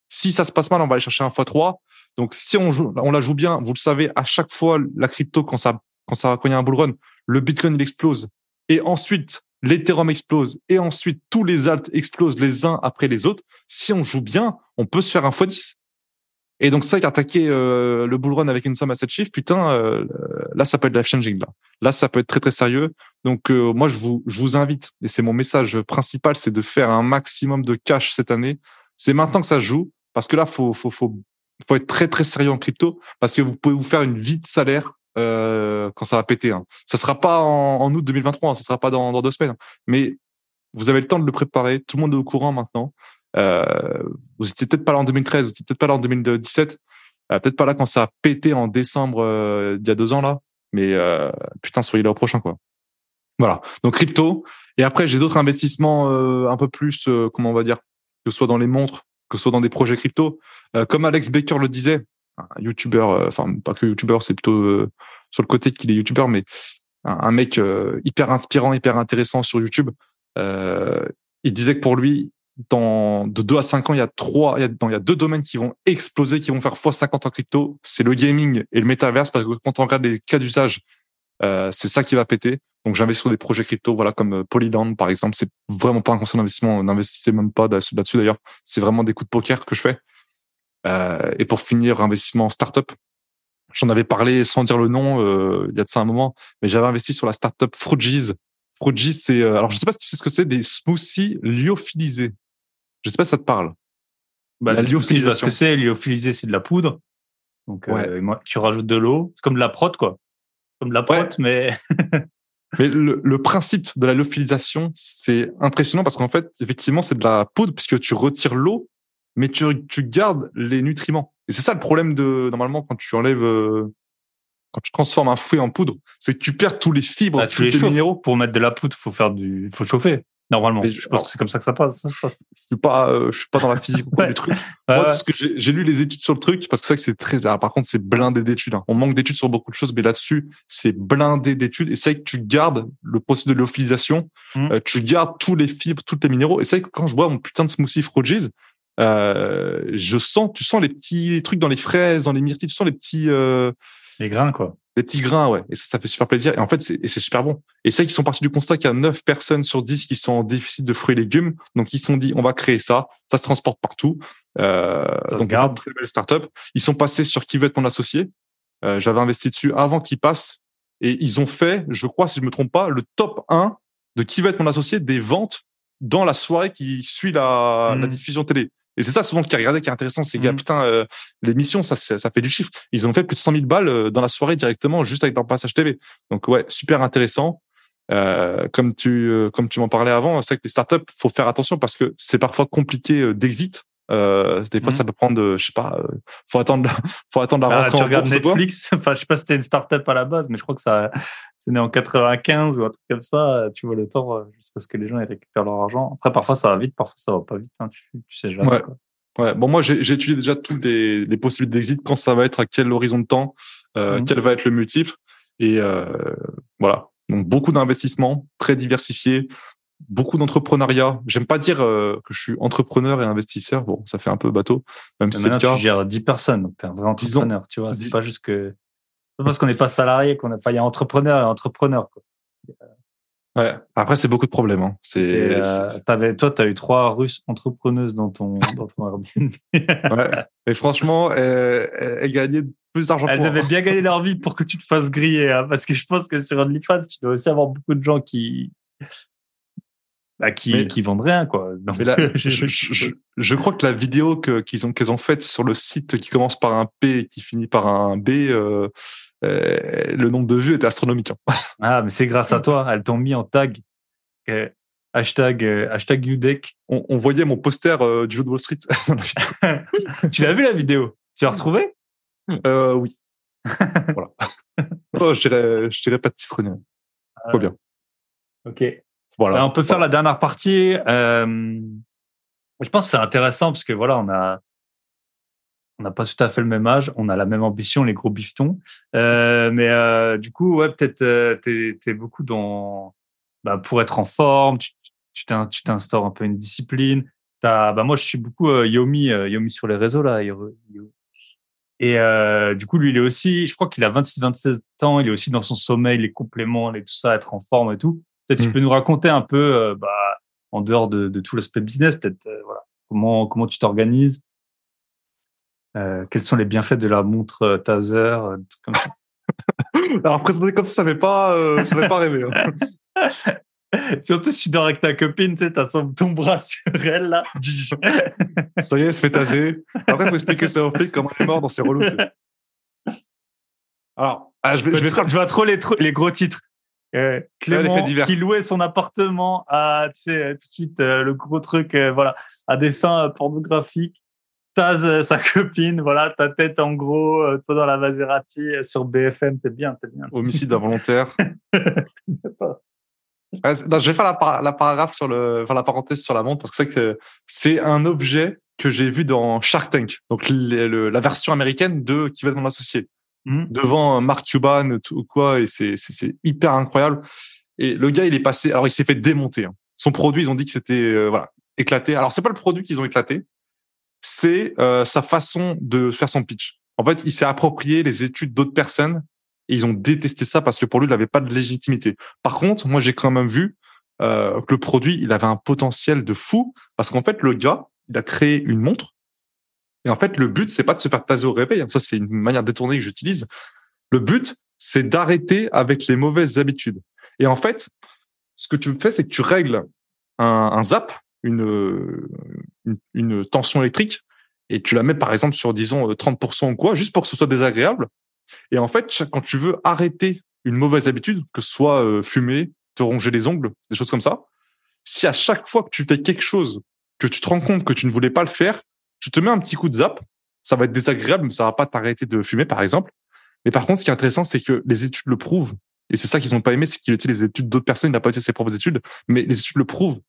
C: Si ça se passe mal, on va aller chercher un x3. Donc si on joue, on la joue bien, vous le savez, à chaque fois la crypto quand ça quand ça quand il y a un bull run, le Bitcoin il explose et ensuite l'Ethereum explose et ensuite tous les alts explosent les uns après les autres. Si on joue bien, on peut se faire un x10. Et donc ça, attaquer euh, le bull run avec une somme à 7 chiffres, putain, euh, là ça peut être life changing là. Là ça peut être très très sérieux. Donc euh, moi je vous je vous invite et c'est mon message principal, c'est de faire un maximum de cash cette année. C'est maintenant que ça joue parce que là faut faut faut faut être très très sérieux en crypto parce que vous pouvez vous faire une vie de salaire euh, quand ça va péter. Hein. Ça sera pas en, en août 2023, hein, ça sera pas dans, dans deux semaines, hein. mais vous avez le temps de le préparer. Tout le monde est au courant maintenant. Euh, vous étiez peut-être pas là en 2013, vous étiez peut-être pas là en 2017, euh, peut-être pas là quand ça a pété en décembre euh, il y a deux ans là, mais euh, putain soyez là au prochain quoi. Voilà. Donc crypto. Et après j'ai d'autres investissements un peu plus, comment on va dire, que ce soit dans les montres, que ce soit dans des projets crypto. comme Alex Baker le disait, un YouTuber, enfin pas que YouTuber, c'est plutôt sur le côté qu'il est YouTuber, mais un, un mec hyper inspirant, hyper intéressant sur YouTube. il disait que pour lui, dans de 2 à 5 ans, il y a trois, il y a, deux domaines qui vont exploser, qui vont faire x50 en crypto. C'est le gaming et le métaverse, parce que quand on regarde les cas d'usage, euh, c'est ça qui va péter. Donc j'investis sur des projets crypto, voilà comme euh, Polyland par exemple. C'est vraiment pas un conseil d'investissement, n'investissez même pas là-dessus d'ailleurs. C'est vraiment des coups de poker que je fais. Euh, et pour finir, investissement en startup. J'en avais parlé sans dire le nom euh, il y a de ça un moment, mais j'avais investi sur la startup Frugies. Frugies, c'est euh, alors je sais pas si tu sais ce que c'est des smoothies lyophilisés. Je sais pas si ça te parle.
B: Bah, la lyophilisation. Ce que c'est, lyophilisé, c'est de la poudre. Donc, euh, tu rajoutes de l'eau. C'est comme de la prot, quoi. Comme de la prot, mais. [laughs]
C: mais le, le, principe de la lyophilisation, c'est impressionnant parce qu'en fait, effectivement, c'est de la poudre puisque tu retires l'eau, mais tu, tu gardes les nutriments. Et c'est ça le problème de, normalement, quand tu enlèves, euh, quand tu transformes un fruit en poudre, c'est que tu perds tous les fibres, bah, tous les, minéraux.
B: Pour mettre de la poudre, faut faire du, faut chauffer. Normalement, je, pense que c'est comme ça que ça passe.
C: Je suis pas, euh, je suis pas dans la physique ou du truc. Moi, ce que j'ai lu les études sur le truc, parce que c'est vrai que c'est très. par contre, c'est blindé d'études. Hein. On manque d'études sur beaucoup de choses, mais là-dessus, c'est blindé d'études. Et c'est vrai que tu gardes le processus de lyophilisation, mmh. euh, tu gardes tous les fibres, tous les minéraux. Et c'est vrai que quand je bois mon putain de smoothie Frogies, euh, je sens, tu sens les petits trucs dans les fraises, dans les myrtilles, tu sens les petits.
B: Les grains, quoi.
C: Des petits grains, ouais. Et ça, ça fait super plaisir. Et en fait, c'est, c'est super bon. Et c'est qu'ils sont partis du constat qu'il y a 9 personnes sur 10 qui sont en déficit de fruits et légumes. Donc, ils se sont dit, on va créer ça. Ça se transporte partout. Euh, ça donc, une très belle startup. Ils sont passés sur qui veut être mon associé. Euh, j'avais investi dessus avant qu'ils passent. Et ils ont fait, je crois, si je me trompe pas, le top 1 de qui va être mon associé des ventes dans la soirée qui suit la, la mmh. diffusion télé. Et c'est ça souvent qui a regardé qui est intéressant, c'est que mmh. putain euh, l'émission ça, ça fait du chiffre. Ils ont fait plus de 100 000 balles euh, dans la soirée directement juste avec leur passage TV. Donc ouais, super intéressant. Euh, comme tu euh, comme tu m'en parlais avant, c'est que les startups faut faire attention parce que c'est parfois compliqué d'exit. Euh, des fois, mmh. ça peut prendre, je sais pas, faut attendre, [laughs] faut attendre la
B: ah, rentrée. tu regardes Netflix? [laughs] Enfin, je sais pas si c'était une startup à la base, mais je crois que ça, c'est né en 95 ou un truc comme ça. Tu vois le temps jusqu'à ce que les gens ils récupèrent leur argent. Après, parfois ça va vite, parfois ça va pas vite. Hein, tu, tu sais jamais.
C: Ouais. Ouais, bon moi j'ai étudié déjà toutes les, les possibilités d'exit, quand ça va être, à quel horizon de temps, euh, mmh. quel va être le multiple, et euh, voilà. Donc beaucoup d'investissements, très diversifiés. Beaucoup d'entrepreneuriat. J'aime pas dire euh, que je suis entrepreneur et investisseur. Bon, ça fait un peu bateau, même si c'est le cas.
B: tu gères 10 personnes, donc tu es un vrai
C: Disons-
B: entrepreneur, tu vois. C'est pas juste que. c'est pas parce qu'on n'est pas salarié qu'on a. Enfin, il y a entrepreneur et entrepreneur, quoi.
C: Ouais. Après, c'est beaucoup de problèmes. Hein. C'est,
B: euh, toi, tu as eu trois Russes entrepreneuses dans ton, [laughs] dans ton Airbnb.
C: ouais. Et franchement, [laughs] elle, elle, elle gagnait plus d'argent que
B: Elles devaient bien gagner leur vie pour que tu te fasses griller, hein, parce que je pense que sur OnlyFans, tu dois aussi avoir beaucoup de gens qui. Bah, qui,
C: Mais-
B: qui vendent rien, quoi. Donc,
C: Mais là, [laughs]
B: je-
C: je, je- je- crois que la vidéo que, qu'ils ont, qu'elles ont faite sur le site qui commence par un P et qui finit par un B, euh, euh, le nombre de vues était astronomique. hein. [laughs]
B: Ah, mais c'est grâce à toi. Elles t'ont mis en tag. euh, hashtag, euh, hashtag UDEC.
C: On, on voyait mon poster euh, du jeu de Wall Street [laughs]
B: tu l'as vu la vidéo? Tu l'as retrouvée?
C: Euh, oui. voilà. Oh, je dirais, pas de titre. Trop bien.
B: Ok.
C: Voilà.
B: Alors, on peut faire la dernière partie. Euh, je pense que c'est intéressant parce que voilà, on a, on n'a pas tout à fait le même âge, on a la même ambition, les gros biftons. Euh, mais euh, du coup, ouais, peut-être euh, t'es, t'es beaucoup dans, bah, pour être en forme, tu, tu, t'in- tu t'instaures un peu une discipline. T'as, bah moi, je suis beaucoup euh, Yomi, euh, Yomi sur les réseaux là. Et euh, du coup, lui, il est aussi, je crois qu'il a 26-27 ans, il est aussi dans son sommeil, les compléments, et tout ça, être en forme et tout. Peut-être tu
C: Mm.
B: peux nous raconter un peu, euh, bah, en dehors de, de tout l'aspect business, peut-être, euh, voilà, comment comment tu t'organises, euh, quels sont les bienfaits de la montre Taser, comme ça? [laughs]
C: Alors, présenter comme ça, ça fait pas, ça fait pas rêver. hein. [laughs]
B: Surtout si tu dors avec ta copine, tu sais, t'as ton bras [laughs] sur elle là.
C: Ça y est, elle se fait taser. Après, il faut expliquer ça aux flics comment elle est morte dans ses relous. tu. Alors, ah, je vais, je
B: trop les gros titres. Euh, Clément qui louait son appartement à, tu sais, tout de suite, euh, le gros truc, euh, voilà, à des fins euh, pornographiques. Taz euh, [laughs] sa copine, voilà, ta tête en gros, euh, toi dans la Maserati euh, sur BFM, t'es bien, t'es bien.
C: homicide involontaire. [laughs] Ouais, non, je vais faire la, par- la paragraphe sur le, enfin, la parenthèse sur la montre parce que c'est que c'est un objet que j'ai vu dans Shark Tank, donc les- le- la version américaine de qui va être mon associé
B: Mhm.
C: devant Mark Cuban tout quoi et c'est hyper incroyable. Et le gars il est passé, alors il s'est fait démonter. hein. Son produit ils ont dit que c'était euh, voilà éclaté. Alors c'est pas le produit qu'ils ont éclaté, c'est euh, sa façon de faire son pitch. En fait il s'est approprié les études d'autres personnes et ils ont détesté ça parce que pour lui il n'avait pas de légitimité. Par contre, moi, j'ai quand même vu euh, que le produit, il avait un potentiel de fou parce qu'en fait, le gars, il a créé une montre. Et en fait, le but, c'est pas de se faire taser au réveil. hein. Ça, c'est une manière détournée que j'utilise. Le but, c'est d'arrêter avec les mauvaises habitudes. Et en fait, ce que tu fais, c'est que tu règles un, zap, une, une, une tension électrique, et tu la mets, par exemple, sur, disons, euh, 30% ou quoi, juste pour que ce soit désagréable. Et en fait, quand tu veux arrêter une mauvaise habitude, que ce soit euh, fumer, te ronger les ongles, des choses comme ça, si à chaque fois que tu fais quelque chose, que tu te rends compte que tu ne voulais pas le faire, tu te mets un petit coup de zap, ça va être désagréable, mais ça va pas t'arrêter de fumer, par exemple. Mais par contre, ce qui est intéressant, c'est que les études le prouvent. Et c'est ça qu'ils n'ont pas aimé, c'est qu'il utilisé les études d'autres personnes, il n'a pas utilisé ses propres études, mais les études le prouvent.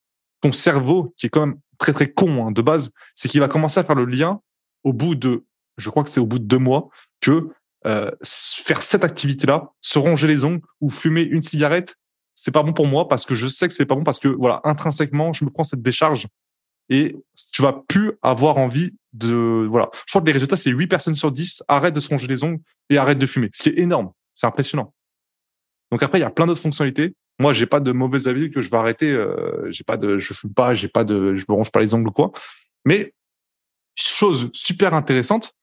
C: Ton cerveau, qui est quand même très très con hein, de base, c'est qu'il va commencer à faire le lien au bout de, je crois que c'est au bout de deux mois, que euh, faire cette activité-là, se ronger les ongles ou fumer une cigarette, c'est pas bon pour moi parce que je sais que c'est pas bon parce que voilà, intrinsèquement, je me prends cette décharge et tu vas plus avoir envie de voilà. Je crois que les résultats c'est 8 personnes sur 10 arrêtent de se ronger les ongles et arrêtent de fumer, ce qui est énorme, c'est impressionnant. Donc après il y a plein d'autres fonctionnalités. Moi, j'ai pas de mauvaise habitude que je vais arrêter, euh, j'ai pas de je fume pas, j'ai pas de je me ronge pas les ongles ou quoi. Mais chose super intéressante,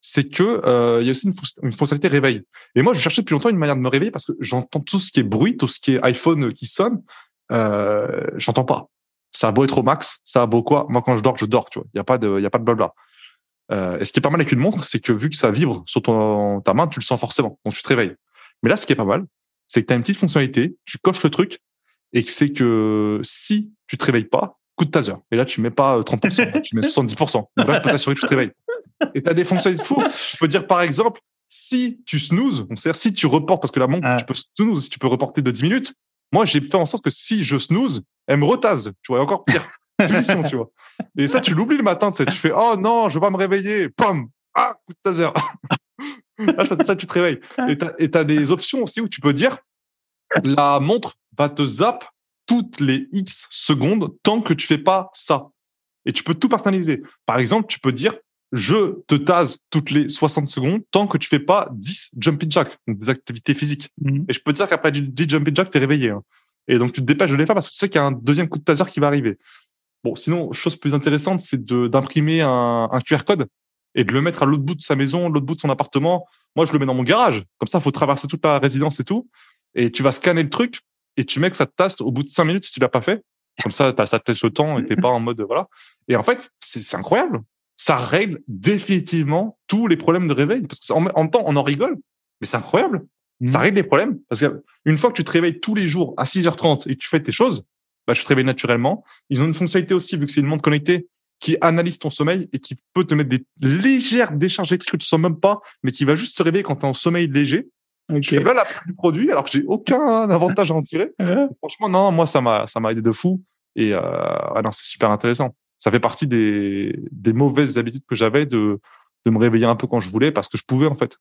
C: c'est que euh, il y a aussi une, une fonctionnalité réveil. Et moi, je cherchais depuis longtemps une manière de me réveiller parce que j'entends tout ce qui est bruit, tout ce qui est iPhone qui sonne, euh, j'entends pas. Ça a beau être au max, ça a beau quoi. Moi, quand je dors, je dors, tu vois. Il y a pas de, il y a pas de blabla. Euh, et ce qui est pas mal avec une montre, c'est que vu que ça vibre sur ton, ta main, tu le sens forcément. Donc tu te réveilles. Mais là, ce qui est pas mal, c'est que tu as une petite fonctionnalité, tu coches le truc, et que c'est que si tu te réveilles pas, coup de taser. Et là, tu mets pas euh, 30%, tu mets 70%. Donc là, tu peux t'assurer que tu te réveilles. Et tu as des fonctionnalités fous. Tu peux dire, par exemple, si tu snooze, donc c'est-à-dire si tu reportes, parce que la montre,
B: Ah.
C: tu peux snooze, tu peux reporter de 10 minutes. Moi, j'ai fait en sorte que si je snooze, elle me retase. Tu vois, et encore pire. Punition, tu vois. Et ça, tu l'oublies le matin, tu sais. Tu fais, oh non, je vais pas me réveiller. Pam! Ah, coup de taser. [laughs] Là, je fais ça, tu te réveilles. Et t'as, et t'as des options aussi où tu peux dire, la montre va te zap toutes les X secondes tant que tu fais pas ça. Et tu peux tout personnaliser. Par exemple, tu peux dire, je te tase toutes les 60 secondes tant que tu fais pas 10 jumping jack, donc des activités physiques.
B: Mhm.
C: Et je peux te dire qu'après 10 jumping jack, t'es réveillé. hein. Et donc, tu te dépêches de les faire parce que tu sais qu'il y a un deuxième coup de taser qui va arriver. Bon, sinon, chose plus intéressante, c'est d'imprimer un, un QR code et de le mettre à l'autre bout de sa maison, l'autre bout de son appartement. Moi, je le mets dans mon garage. Comme ça, il faut traverser toute la résidence et tout. Et tu vas scanner le truc et tu mets que ça te taste au bout de cinq minutes si tu l'as pas fait. Comme ça, ça te laisse le temps et t'es pas en mode, voilà. Et en fait, c'est incroyable. Ça règle définitivement tous les problèmes de réveil. Parce qu'en en même temps, on en rigole, mais c'est incroyable.
B: Mhm.
C: Ça règle les problèmes. Parce qu'une fois que tu te réveilles tous les jours à 6h30 et que tu fais tes choses, bah, tu te réveilles naturellement. Ils ont une fonctionnalité aussi, vu que c'est une montre connectée, qui analyse ton sommeil et qui peut te mettre des légères décharges électriques que tu sens même pas, mais qui va juste te réveiller quand tu es en sommeil léger.
B: Ok.
C: Je fais là la du produit alors que j'ai aucun [laughs] avantage à en tirer. [laughs] Franchement, non, moi, ça m'a, ça m'a aidé de fou. Et euh, ah non, c'est super intéressant. Ça fait partie des, des mauvaises habitudes que j'avais de, de me réveiller un peu quand je voulais parce que je pouvais, en fait.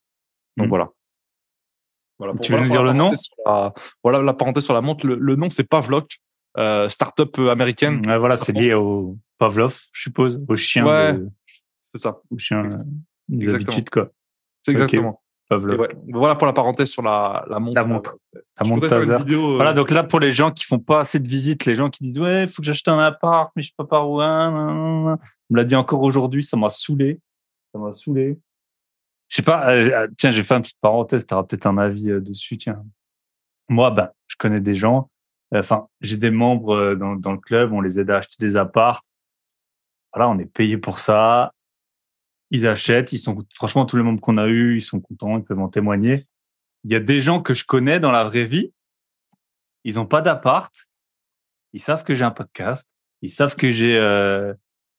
C: Donc
B: Mm.
C: voilà. Voilà
B: Tu veux nous
C: pour
B: dire
C: la
B: le nom
C: parenthèse sur la- Voilà la parenthèse sur la montre. Le, le nom, c'est Pavlok, euh, start-up euh, américaine.
B: Ouais, voilà, c'est lié au Pavlov, je suppose, au chien,
C: Ouais.
B: de-
C: C'est ça.
B: au chien euh, habitudes, quoi.
C: C'est exactement. Ouais, voilà pour la parenthèse sur la, la montre.
B: La montre. La
C: Je
B: montre taser.
C: vidéo, euh,
B: Voilà, donc là, pour les gens qui font pas assez de visites, les gens qui disent, ouais, faut que j'achète un appart, mais je sais pas par où, hein. On me l'a dit encore aujourd'hui, ça m'a saoulé. Ça m'a saoulé. Je sais pas, euh, euh, tiens, j'ai fait une petite parenthèse, tu peut-être un avis euh, dessus, tiens. Moi, ben, je connais des gens, enfin, j'ai des membres dans, dans le club, on les aide à acheter des apparts. Voilà, on est payé pour ça. Ils achètent, ils sont, franchement, tous les membres qu'on a eus, ils sont contents, ils peuvent en témoigner. Il y a des gens que je connais dans la vraie vie, ils ont pas d'appart, ils savent que j'ai un podcast, ils savent que j'ai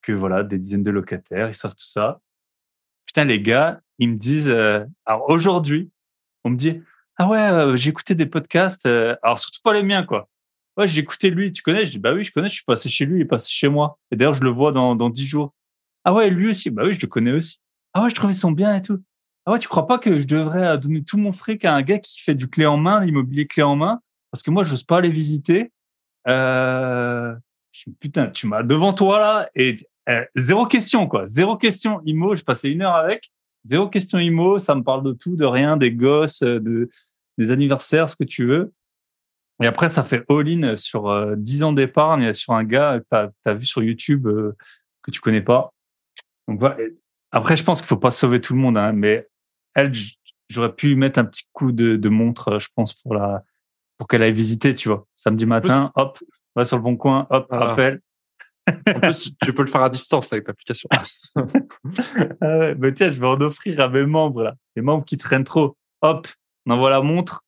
B: que voilà des dizaines de locataires, ils savent tout ça. Putain les gars, ils me disent euh, alors aujourd'hui, on me dit ah ouais euh, j'ai écouté des podcasts, euh, alors surtout pas les miens quoi. Ouais j'ai écouté lui, tu connais? Je dis bah oui je connais, je suis passé chez lui, il est passé chez moi. Et d'ailleurs je le vois dans dans dix jours. Ah ouais lui aussi, bah oui je le connais aussi. Ah ouais je trouvais son bien et tout. Ah ouais tu crois pas que je devrais euh, donner tout mon fric à un gars qui fait du clé en main, l'immobilier clé en main? Parce que moi, j'ose pas les visiter. Je dis, putain, tu m'as devant toi là et zéro question quoi, zéro question immo. J'ai passé une heure avec, zéro question immo. Ça me parle de tout, de rien, des gosses, euh, de des anniversaires, ce que tu veux. Et après, ça fait all-in sur euh, 10 ans d'épargne sur un gars que t'as as vu sur YouTube euh, que tu connais pas. Donc voilà. Après, je pense qu'il faut pas sauver tout le monde, hein, mais elle, j'aurais pu mettre un petit coup de, de montre, euh, je pense, pour la pour qu'elle aille visiter, tu vois. Samedi matin, hop, va sur le bon coin, hop,
C: Voilà.
B: appel.
C: En plus, tu peux le faire à distance avec l'application.
B: Ah ouais, mais tiens, je vais en offrir à mes membres, là. Les membres qui traînent trop. Hop, on envoie la montre,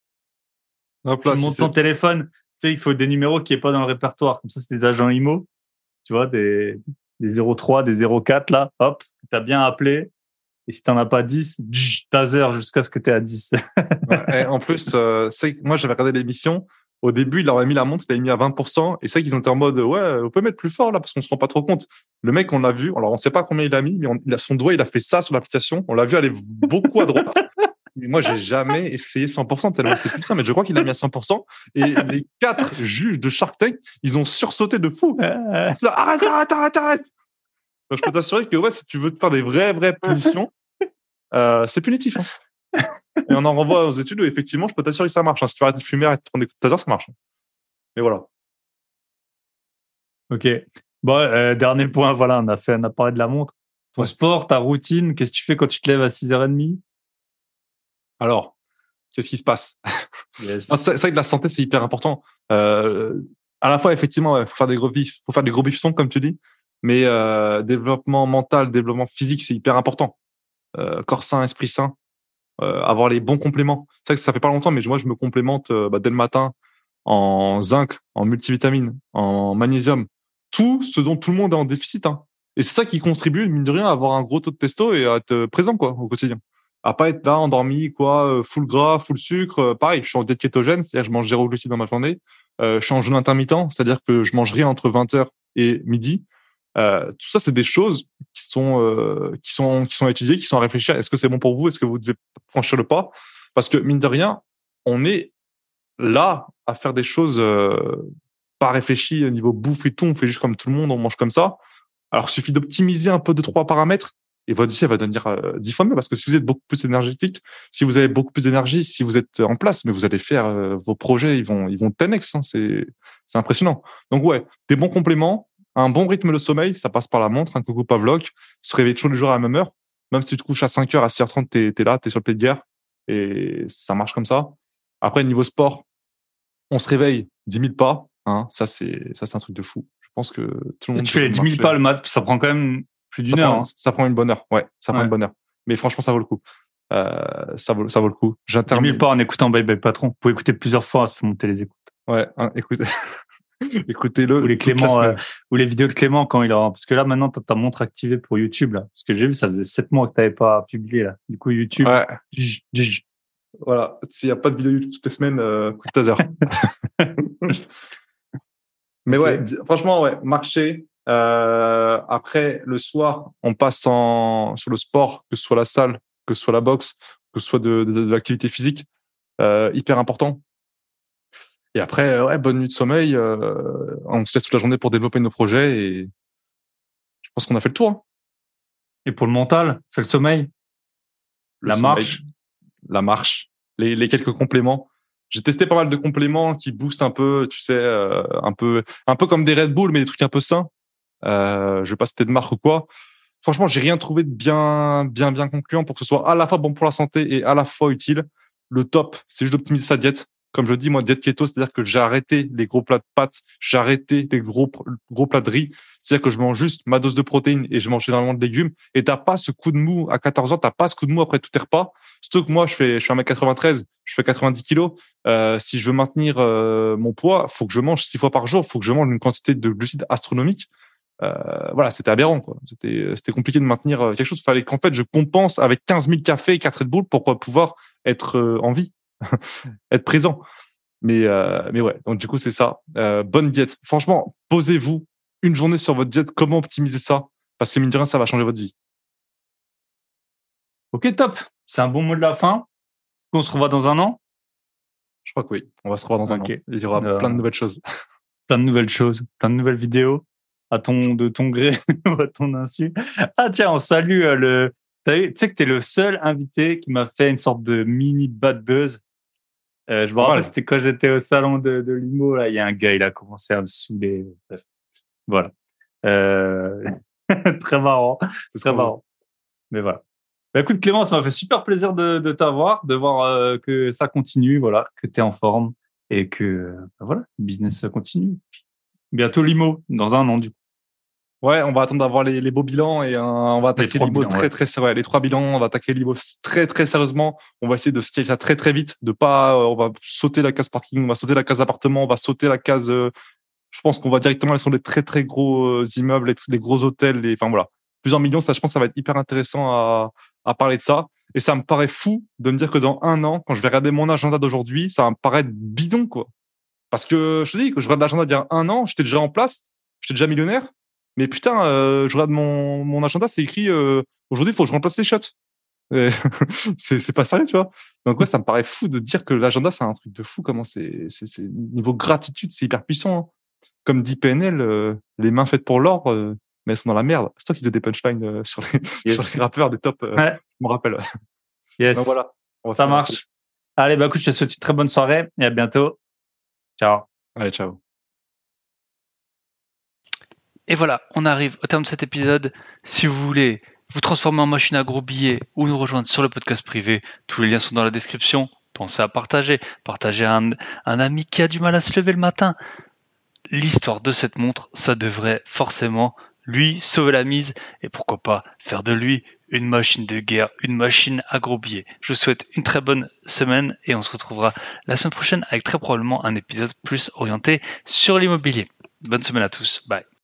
C: Hop
B: tu
C: là, si
B: montes ton téléphone. Tu sais, il faut des numéros qui est pas dans le répertoire. Comme ça, c'est des agents IMO. Tu vois, des, des 03, des 04, là. Hop, t'as bien appelé. Et si t'en as pas 10, tch, taser jusqu'à ce que t'es à 10.
C: Ouais, et en plus, euh, moi, j'avais regardé l'émission. Au début, il aurait mis la montre, il l'avait mis à 20%. Et c'est qu'ils étaient en mode, ouais, on peut mettre plus fort là parce qu'on se rend pas trop compte. Le mec, on l'a vu. Alors, on sait pas combien il a mis, mais on- il a son doigt, il a fait ça sur l'application. On l'a vu aller beaucoup à droite. [laughs] Mais moi, j'ai jamais essayé 100% tellement c'est puissant, mais je crois qu'il a mis à 100%. Et les quatre juges de Shark Tank, ils ont sursauté de fou. Là, Arrête, arrête, arrête, arrête. Je peux t'assurer que ouais, si tu veux te faire des vraies, vraies punitions, euh, c'est punitif. hein. Et on en renvoie aux études où effectivement, je peux t'assurer que ça marche. hein. Si tu arrêtes de fumer, arrêter de prendre des tasers, ça marche. Mais voilà.
B: ok. Bon, euh, dernier point, voilà, on a fait, on a parlé de la montre. Ton
C: Ouais.
B: sport, ta routine, qu'est-ce que tu fais quand tu te lèves à 6h30?
C: Alors, qu'est-ce qui se passe?
B: Yes.
C: C'est vrai que la santé, c'est hyper important. Euh, à la fois, effectivement, il faut faire des gros bifs, faut faire des gros bifs comme tu dis, mais euh, développement mental, développement physique, c'est hyper important. Corps sain, esprit sain, avoir les bons compléments. C'est vrai que ça fait pas longtemps, mais moi, je me complémente euh, bah, dès le matin en zinc, en multivitamines, en magnésium, tout ce dont tout le monde est en déficit. Hein. Et c'est ça qui contribue, mine de rien, à avoir un gros taux de testo et à être présent quoi au quotidien. À pas être là endormi, quoi, euh, full gras, full sucre. euh, pareil, je suis en diète kétogène, c'est-à-dire je mange zéro glucides dans ma journée. Euh, je suis en jeûne intermittent, c'est-à-dire que je mange rien entre 20h et midi. Euh, tout ça, c'est des choses qui sont euh, qui sont qui sont étudiées, qui sont à réfléchir. Est-ce que c'est bon pour vous? Est-ce que vous devez franchir le pas? Parce que mine de rien, on est là à faire des choses euh, pas réfléchi au niveau bouffe et tout, on fait juste comme tout le monde, on mange comme ça. Alors, il suffit d'optimiser un peu de trois paramètres et votre vie, elle va devenir dix parce que si vous êtes beaucoup plus énergétique, si vous avez beaucoup plus d'énergie, si vous êtes en place, mais vous allez faire vos projets, ils vont, ils vont 10x, hein, c'est, c'est impressionnant. Donc, ouais, des bons compléments, un bon rythme de sommeil, ça passe par la montre, un coucou Pavlok, se réveiller toujours les jours à la même heure. Même si tu te couches à 5 heures, à 6h30, t'es, es là, t'es sur le pied de guerre et ça marche comme ça. Après, niveau sport, on se réveille 10 000 pas, hein, ça c'est, ça c'est un truc de fou. Je pense que tout le monde.
B: Tu fais les 10 000 pas le mat, ça prend quand même plus d'une heure.
C: Prend,
B: hein.
C: Ça prend une bonne heure, ouais, ça prend une bonne heure. Mais franchement, ça vaut le coup. Euh, ça vaut, ça vaut le coup.
B: 10 000 pas en écoutant Bye Bye Patron. Vous pouvez écouter plusieurs fois, fait monter les écoutes.
C: Ouais, hein, écoutez. [laughs] Écoutez-le.
B: Ou les Clément, euh, ou les vidéos de Clément quand il aura, parce que là maintenant t'as ta montre activée pour YouTube là. Parce que j'ai vu, ça faisait sept mois que t'avais pas publié là. Du coup YouTube.
C: Ouais. Voilà. S'il n'y a pas de vidéo YouTube toutes les semaines, euh, coup de taser. [laughs] [laughs] Mais ouais, franchement, ouais, marcher. Euh, après, le soir, on passe en, sur le sport, que ce soit la salle, que ce soit la boxe, que ce soit de, de, de l'activité physique, euh, hyper important. Et après, ouais, bonne nuit de sommeil. Euh, on se laisse toute la journée pour développer nos projets et je pense qu'on a fait le tour. Hein.
B: Et pour le mental, c'est le sommeil,
C: le
B: la
C: sommeil,
B: marche,
C: la marche, les, les quelques compléments. J'ai testé pas mal de compléments qui boostent un peu, tu sais, euh, un peu, un peu comme des Red Bull, mais des trucs un peu sains. Euh, je vais pas citer de marque ou quoi. Franchement, j'ai rien trouvé de bien, bien, bien concluant pour que ce soit à la fois bon pour la santé et à la fois utile. Le top, c'est juste d'optimiser sa diète. Comme je le dis, moi, diète keto, c'est-à-dire que j'ai arrêté les gros plats de pâtes, j'ai arrêté les gros, plats de riz. C'est-à-dire que je mange juste ma dose de protéines et je mange énormément de légumes. Et t'as pas ce coup de mou à 14 ans, t'as pas ce coup de mou après tous tes repas. Surtout que moi, je fais, je suis 1m93, je fais 90 kilos. Euh, si je veux maintenir euh, mon poids, faut que je mange six fois par jour, faut que je mange une quantité de glucides astronomique. Euh, voilà, c'était aberrant, quoi. C'était, compliqué de maintenir quelque chose. Il fallait qu'en fait, je compense avec 15 000 cafés et 4 Red pour pouvoir être en vie, [laughs] être présent. Mais, euh, mais ouais, donc du coup, c'est ça. Euh, bonne diète. Franchement, posez-vous une journée sur votre diète. Comment optimiser ça? Parce que mine de rien, ça va changer votre vie.
B: Ok, top. C'est un bon mot de la fin. On se revoit dans un an?
C: Je crois que oui. On va se revoir dans un an. Il y aura euh, plein de nouvelles choses. [laughs]
B: Plein de nouvelles choses, plein de nouvelles vidéos à ton, de ton gré [laughs] ou à ton insu. Ah tiens, on salue le... Tu sais que tu es le seul invité qui m'a fait une sorte de mini bad buzz euh, je me rappelle, c'était quand j'étais au salon de, de Limo, là, il y a un gars, il a commencé à me saouler. Bref. Voilà. Euh... [laughs] très marrant. Très marrant. Mais voilà. Bah, écoute, Clément, ça m'a fait super plaisir de, de t'avoir, de voir euh, que ça continue, voilà, que tu es en forme et que, bah, voilà, le business continue. Bientôt Limo, dans un an, du coup.
C: Ouais, on va attendre d'avoir les, les, beaux bilans et euh, on va attaquer Libo très ouais. très sérieux. Les trois bilans, on va attaquer Libo très très sérieusement. On va essayer de scaler ça très très vite, de pas, euh, on va sauter la case parking, on va sauter la case appartement, on va sauter la case. Euh, je pense qu'on va directement aller sur les très très gros euh, immeubles, les, les, gros hôtels, les, enfin voilà, plusieurs millions. Ça, je pense, que ça va être hyper intéressant à, à parler de ça. Et ça me paraît fou de me dire que dans un an, quand je vais regarder mon agenda d'aujourd'hui, ça va me paraître bidon quoi. Parce que je te dis que je regarde l'agenda d'il y a un an, j'étais déjà en place, j'étais déjà millionnaire. Mais putain, euh, je regarde mon, mon agenda, c'est écrit euh, aujourd'hui, il faut que je remplace les shots. [laughs] c'est pas sérieux, tu vois. Donc ouais, ça me paraît fou de dire que l'agenda, c'est un truc de fou. Comment c'est, niveau gratitude, c'est hyper puissant. Hein. Comme dit PNL, euh, les mains faites pour l'or, mais elles sont dans la merde. C'est toi qui faisais des punchlines sur, les, [laughs] yes. sur les rappeurs des top.
B: Ouais.
C: Je me rappelle.
B: Yes.
C: Donc voilà.
B: Ça marche. Allez, bah écoute, je te souhaite une très bonne soirée et à bientôt. Ciao.
C: Allez, ciao.
A: Et voilà, on arrive au terme de cet épisode. Si vous voulez vous transformer en machine à gros billets ou nous rejoindre sur le podcast privé, tous les liens sont dans la description. Pensez à partager. Partagez à un, un ami qui a du mal à se lever le matin. L'histoire de cette montre, ça devrait forcément lui sauver la mise et pourquoi pas faire de lui une machine de guerre, une machine à gros billets. Je vous souhaite une très bonne semaine et on se retrouvera la semaine prochaine avec très probablement un épisode plus orienté sur l'immobilier. Bonne semaine à tous. Bye.